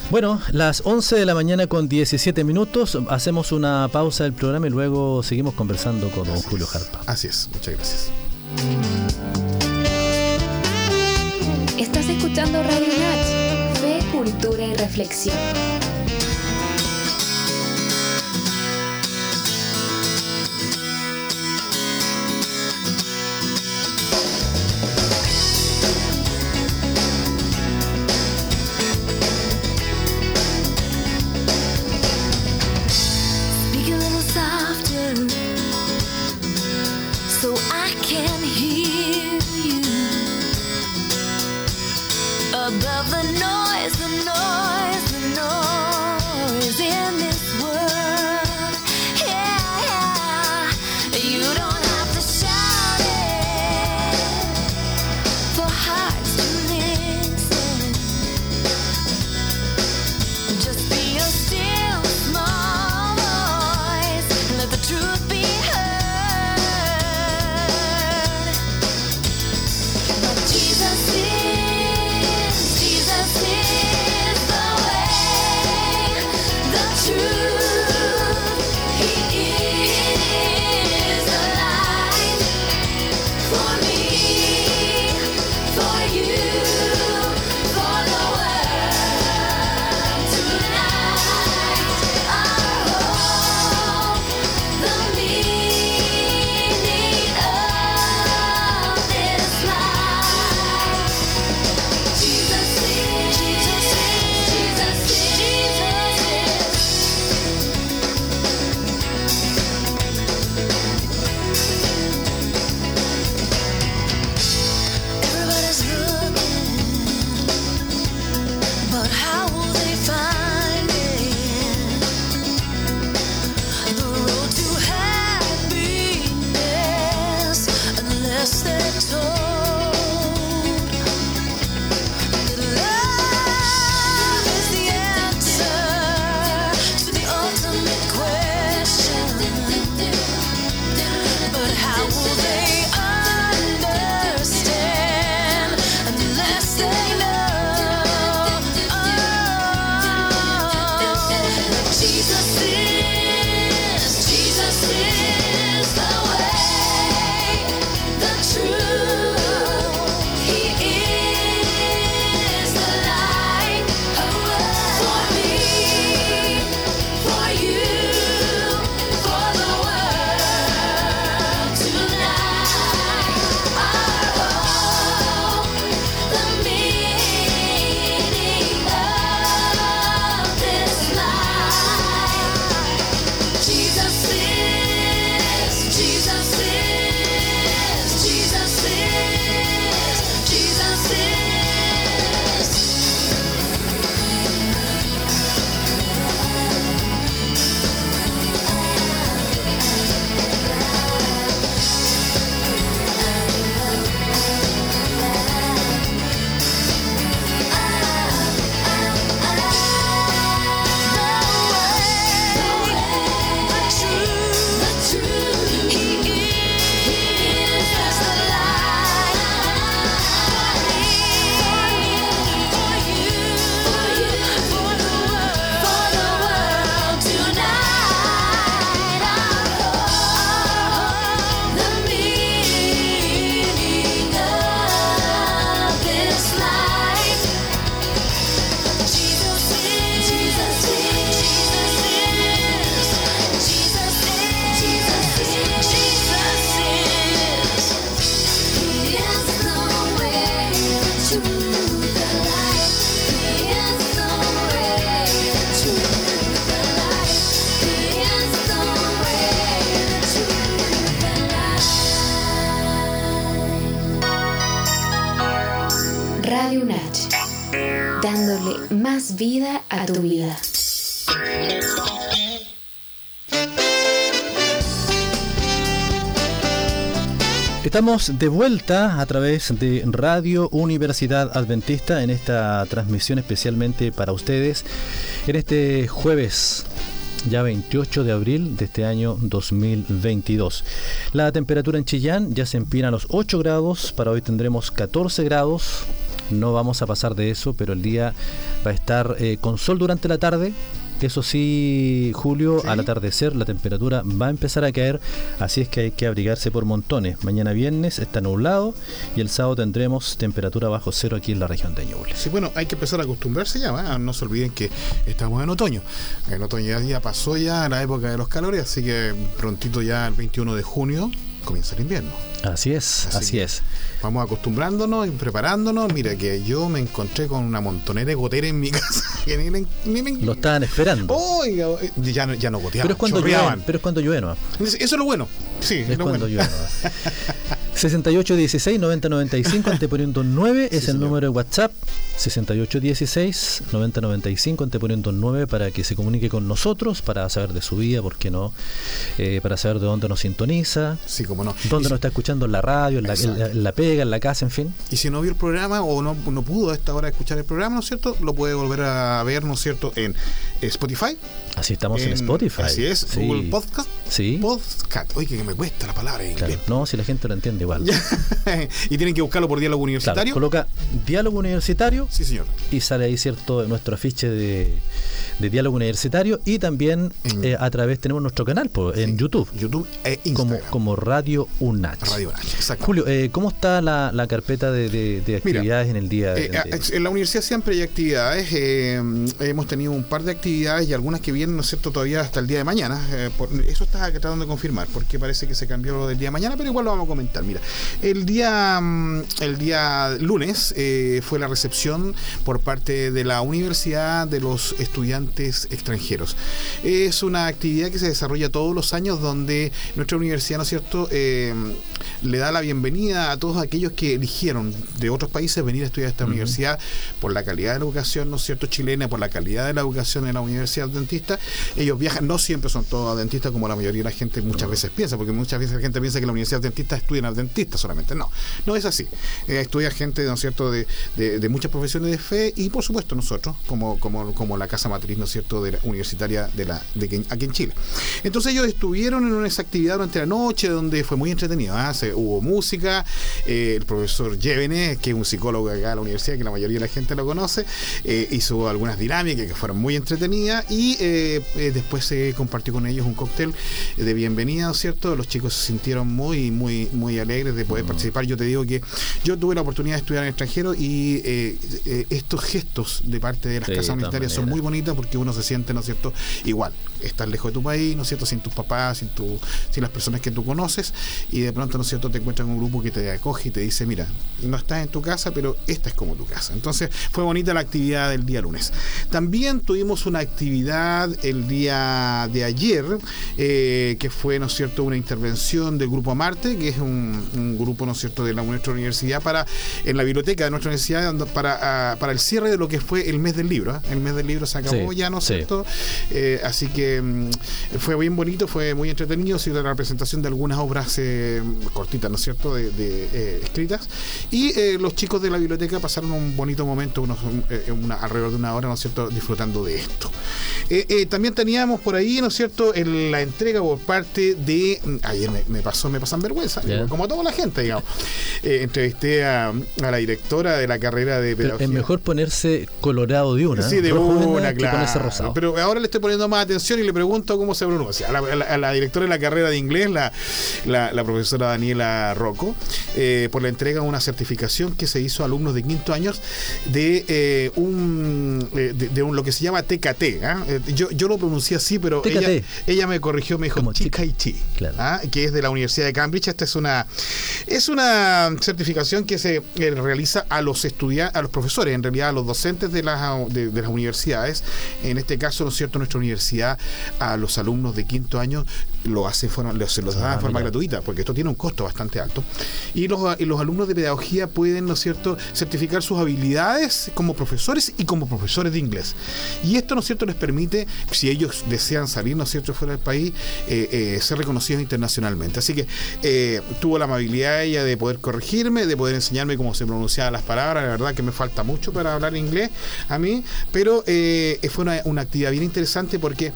Bueno, las 11 de la mañana con 17 minutos, hacemos una pausa del programa y luego seguimos conversando con don Julio Jarpa.
Así es, muchas gracias.
Estás escuchando Radio Natch, Fe, Cultura y Reflexión. Vida a tu vida.
Estamos de vuelta a través de Radio Universidad Adventista en esta transmisión especialmente para ustedes en este jueves ya 28 de abril de este año 2022. La temperatura en Chillán ya se empina a los 8 grados, para hoy tendremos 14 grados, no vamos a pasar de eso, pero el día va a estar eh, con sol durante la tarde. Eso sí, Julio, al atardecer la temperatura va a empezar a caer, así es que hay que abrigarse por montones. Mañana viernes está nublado y el sábado tendremos temperatura bajo cero aquí en la región de Ñuble.
Sí, bueno, hay que empezar a acostumbrarse ya, no se olviden que estamos en otoño. En otoño ya, pasó ya la época de los calores, así que prontito ya el 21 de junio comienza el invierno.
Así es, así, es.
Vamos acostumbrándonos y preparándonos. Mira que yo me encontré con una montonera de goteras en mi casa.
lo estaban esperando.
Oiga, ya no, ya no goteaban.
Pero es cuando llueve, pero es cuando llueve, ¿no?
Eso es lo bueno. Sí,
es, cuando llueve. 6816 9095 anteponiendo 9 es el número de WhatsApp 6816 9095 anteponiendo 9 para que se comunique con nosotros para saber de su vida, por qué no, eh, para saber de dónde nos sintoniza,
sí, cómo no.
dónde nos está escuchando en la radio, en la, pega, en la casa, en fin.
Y si no vio el programa o no, no pudo a esta hora escuchar el programa, ¿no es cierto? Lo puede volver a ver, ¿no es cierto? En Spotify.
Así estamos en, Spotify.
Así es, Google Podcast.
Sí.
Podcast. Oye, que me cuesta la palabra en
No, si la gente lo entiende igual.
y tienen que buscarlo por diálogo universitario.
coloca diálogo universitario.
Sí, señor.
Y sale ahí, ¿cierto?, nuestro afiche de, diálogo universitario y también eh, a través tenemos nuestro canal en YouTube.
YouTube e
Instagram. Como, como Radio UNACH.
Radio UNACH, exacto.
Julio, eh, ¿cómo está la, carpeta de, actividades en el día?
Eh, en la universidad siempre hay actividades. hemos tenido un par de actividades y algunas que vienen, ¿no es cierto?, todavía hasta el día de mañana. eso está tratando de confirmar, porque parece que se cambió lo del día de mañana, pero igual lo vamos a comentar. Mira, el día, mm, el día lunes fue la recepción por parte de la Universidad de los Estudiantes Extranjeros. Es una actividad que se desarrolla todos los años donde nuestra universidad, ¿no es cierto?, eh, le da la bienvenida a todos aquellos que eligieron de otros países venir a estudiar esta universidad por la calidad de la educación, ¿no es cierto?, chilena, por la calidad de la educación en la Universidad Adventista. Ellos viajan, no siempre son todos adventistas como la mayoría de la gente muchas veces piensa, porque muchas veces la gente piensa que la Universidad Adventista estudian solamente. No, no es así. Eh, estudia gente, ¿no es cierto?, de, de, muchas profesiones de fe y, por supuesto, nosotros, como, como, como la casa matriz, ¿no es cierto?, de la universitaria de la, de, aquí en Chile. Entonces ellos estuvieron en una actividad durante la noche donde fue muy entretenido. ¿ah? hubo música, eh, el profesor Llévenes, que es un psicólogo acá de la universidad, que la mayoría de la gente lo conoce, eh, hizo algunas dinámicas que fueron muy entretenidas y después se compartió con ellos un cóctel de bienvenida, ¿no es cierto? Los chicos se sintieron muy, muy, muy alegres de poder participar. Yo te digo que yo tuve la oportunidad de estudiar en el extranjero y estos gestos de parte de las casas universitarias son muy bonitas porque uno se siente, ¿no es cierto? Igual, estar lejos de tu país, ¿no es cierto? Sin tus papás, sin, tu, sin las personas que tú conoces y de pronto, ¿no es cierto? Te encuentras en un grupo que te acoge y te dice, mira, no estás en tu casa, pero esta es como tu casa. Entonces fue bonita la actividad del día lunes. También tuvimos una actividad el día de ayer, eh, que fue, ¿no es cierto?, una intervención del Grupo Marte, que es un, grupo, ¿no es cierto?, de la, nuestra universidad para, en la biblioteca de nuestra universidad, para, ah, para el cierre de lo que fue el mes del libro. ¿eh? El mes del libro se acabó ya, ¿no es cierto? Eh, así que mm, fue bien bonito, fue muy entretenido, ha sido la presentación de algunas obras eh, cortitas, ¿no es cierto?, de, eh, escritas. Y eh, los chicos de la biblioteca pasaron un bonito momento, unos, alrededor de una hora, ¿no es cierto?, disfrutando de esto. también teníamos por ahí, ¿no es cierto?, la entrega por parte de. Mm, ayer me, pasó, me pasan vergüenza, como a toda la gente, digamos. entrevisté a, la directora de la carrera de
pedagogía. es mejor ponerse colorado de una.
Sí, de una, claro. Pero ahora le estoy poniendo más atención y le pregunto cómo se pronuncia. A la, directora de la carrera de inglés, la, la, profesora Daniela Rocco, eh, por la entrega de una certificación que se hizo a alumnos de quinto años de eh, un eh, de, un lo que se llama TKT. ¿ah? Yo, yo lo pronuncié así, pero ella, ella, me corrigió, me dijo TKT, claro. ¿ah? que es de la Universidad de Cambridge. Esta es una es una certificación que se realiza a los estudiantes, a los profesores, en realidad a los docentes de las, de, de las universidades. En este caso, ¿no es cierto? Nuestra universidad a los alumnos de quinto año lo hace se los da de ah, forma gratuita, porque esto tiene un costo bastante alto. Y los, los alumnos de pedagogía pueden, ¿no es cierto?, certificar sus habilidades como profesores y como profesores de inglés. Y esto, ¿no es cierto?, les permite, si ellos desean salir, ¿no es cierto?, fuera del país, eh, eh, ser reconocidos internacionalmente. Así que eh, tuvo la amabilidad ella de poder corregirme, de poder enseñarme cómo se pronunciaban las palabras. La verdad que me falta mucho para hablar inglés a mí, pero fue una, una, actividad bien interesante porque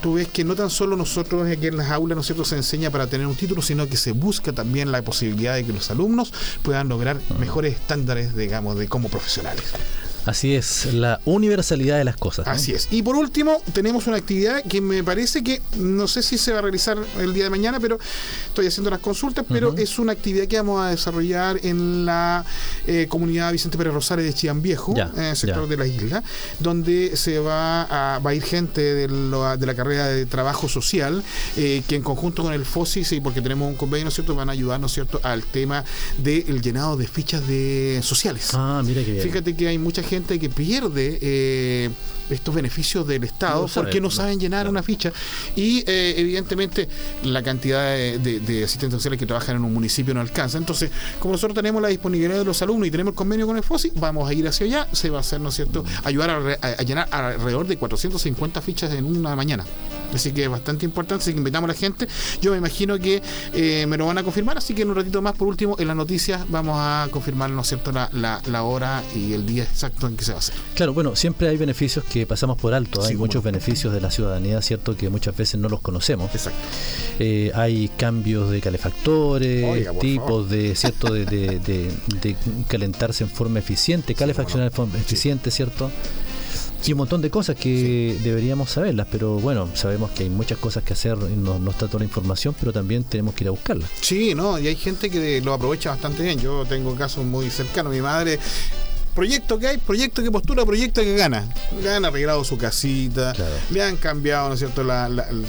tú ves que no tan solo nosotros aquí en las aulas, ¿no es cierto?, se enseña para tener un título, sino que se busca también la posibilidad de que los alumnos puedan lograr mejores estándares, digamos, de como profesionales.
Así es, la universalidad de las cosas.
Así es. Y por último, tenemos una actividad que me parece que no sé si se va a realizar el día de mañana, pero estoy haciendo las consultas, pero es una actividad que vamos a desarrollar en la eh, comunidad Vicente Pérez Rosales de Chillán Viejo, en el sector de la isla, donde se va a, va a ir gente de, de la carrera de trabajo social, eh, que en conjunto con el FOSIS, y porque tenemos un convenio, ¿no es cierto?, van a ayudar, ¿no es cierto?, al tema del llenado de fichas de sociales.
Ah, mira qué bien.
Fíjate que hay mucha gente que pierde eh, estos beneficios del Estado porque no saben llenar una ficha. Y eh, evidentemente la cantidad de, asistentes sociales que trabajan en un municipio no alcanza. Entonces, como nosotros tenemos la disponibilidad de los alumnos y tenemos el convenio con el FOSI, vamos a ir hacia allá. Se va a hacer, ¿no es cierto?, ayudar a, llenar alrededor de 450 fichas en una mañana. Así que es bastante importante, así que invitamos a la gente. Yo me imagino que eh, me lo van a confirmar, así que en un ratito más, por último, en las noticias vamos a confirmar, ¿no es cierto?, la, la, hora y el día exacto en que se va a hacer.
Claro, bueno, siempre hay beneficios que pasamos por alto, hay muchos beneficios de la ciudadanía, ¿cierto?, que muchas veces no los conocemos.
Exacto.
Eh, hay cambios de calefactores, tipos de, ¿cierto?, de, de, calentarse en forma eficiente, calefaccionar en forma eficiente, ¿cierto? y un montón de cosas que deberíamos saberlas, pero bueno, sabemos que hay muchas cosas que hacer, no, no está toda la información, pero también tenemos que ir a buscarla.
Sí, no, y hay gente que lo aprovecha bastante bien. Yo tengo casos muy cercanos. Mi madre proyecto que hay, proyecto que postura, proyecto que gana. Le han arreglado su casita, le han cambiado, ¿no es cierto?,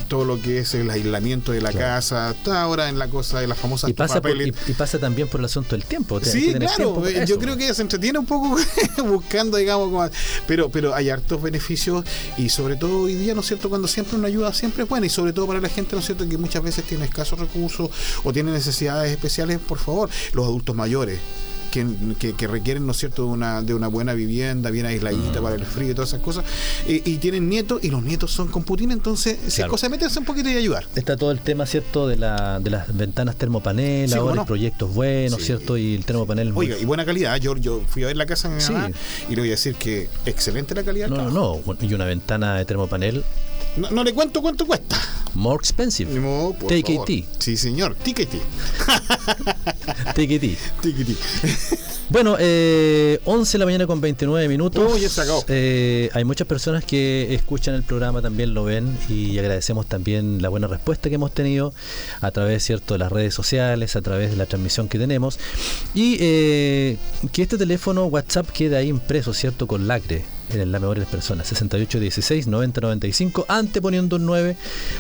todo lo que es el aislamiento de la casa, está ahora en la cosa de las famosas
y pasa, y, pasa también por el asunto del tiempo.
Sí, claro, eh, yo creo que ella se entretiene un poco buscando, digamos, pero, pero hay hartos beneficios y sobre todo hoy día, ¿no es cierto?, cuando siempre una ayuda siempre es buena y sobre todo para la gente, ¿no es cierto?, que muchas veces tiene escasos recursos o tiene necesidades especiales, por favor, los adultos mayores que, requieren, ¿no es cierto?, de una, de una buena vivienda, bien aisladita para el frío y todas esas cosas, y tienen nietos, y los nietos son con Putin, entonces si es cosa de meterse un poquito y ayudar.
Está todo el tema, ¿cierto?, de, la, de las ventanas termopanel, ahora proyectos buenos, ¿cierto?, y el termopanel.
Oiga, y buena calidad, yo, yo fui a ver la casa de mi mamá y le voy a decir que excelente la calidad.
No, no, no, y una ventana de termopanel
no, le cuento cuánto cuesta.
More expensive.
No, TKT. Sí, señor. TKT.
TKT. TKT. Bueno, eh, 11 de la mañana con 29 minutos. Eh, hay muchas personas que escuchan el programa, también lo ven y agradecemos también la buena respuesta que hemos tenido a través cierto de las redes sociales, a través de la transmisión que tenemos y eh, que este teléfono WhatsApp quede ahí impreso, cierto, con lacre en la memoria de las personas. 6816 9095, anteponiendo un 9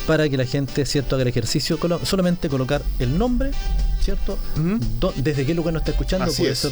para que la gente, cierto, haga el ejercicio, solamente colocar el nombre, ¿cierto? ¿Desde qué lugar nos está escuchando? Puede ser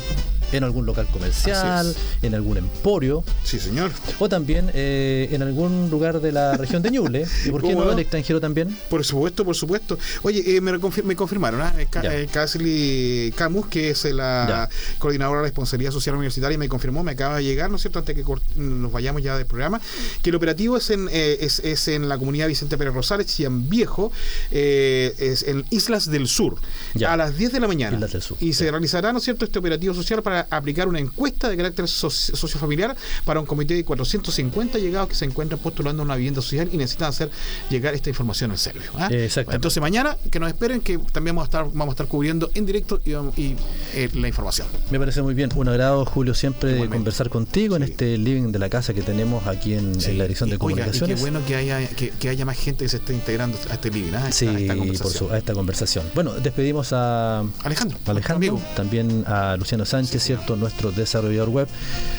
en algún local comercial, en algún emporio.
Sí, señor.
O también eh, en algún lugar de la región de Ñuble. ¿Y por qué no del extranjero también?
Por supuesto, por supuesto. Oye, eh, me, me, confirmaron, ¿eh? eh Camus, que es la coordinadora de responsabilidad social universitaria, me confirmó, me acaba de llegar, ¿no es cierto?, antes que nos vayamos ya del programa, que el operativo es en, es, es, en la comunidad Vicente Pérez Rosales, en Viejo, es en Islas del Sur, a las 10 de la mañana. Islas del Sur. Y se realizará, ¿no es cierto?, este operativo social para aplicar una encuesta de carácter sociofamiliar para un comité de 450 llegados que se encuentran postulando una vivienda social y necesitan hacer llegar esta información al servicio. ¿ah? Entonces mañana que nos esperen que también vamos a estar, vamos a estar cubriendo en directo y, eh, la información.
Me parece muy bien. Un agrado, Julio, siempre conversar contigo en este living de la casa que tenemos aquí en, la edición de comunicaciones.
qué bueno que haya, que, haya más gente que se esté integrando a este living, ¿ah? a,
esta, conversación. a esta conversación. Bueno, despedimos a
Alejandro,
Alejandro también a Luciano Sánchez, ¿cierto? Nuestro desarrollador web,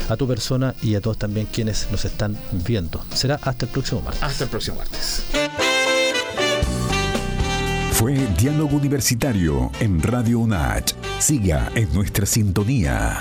a tu persona y a todos también quienes nos están viendo. Será hasta el próximo martes.
Hasta el próximo martes.
Fue Diálogo Universitario en Radio UNACH. Siga en nuestra sintonía.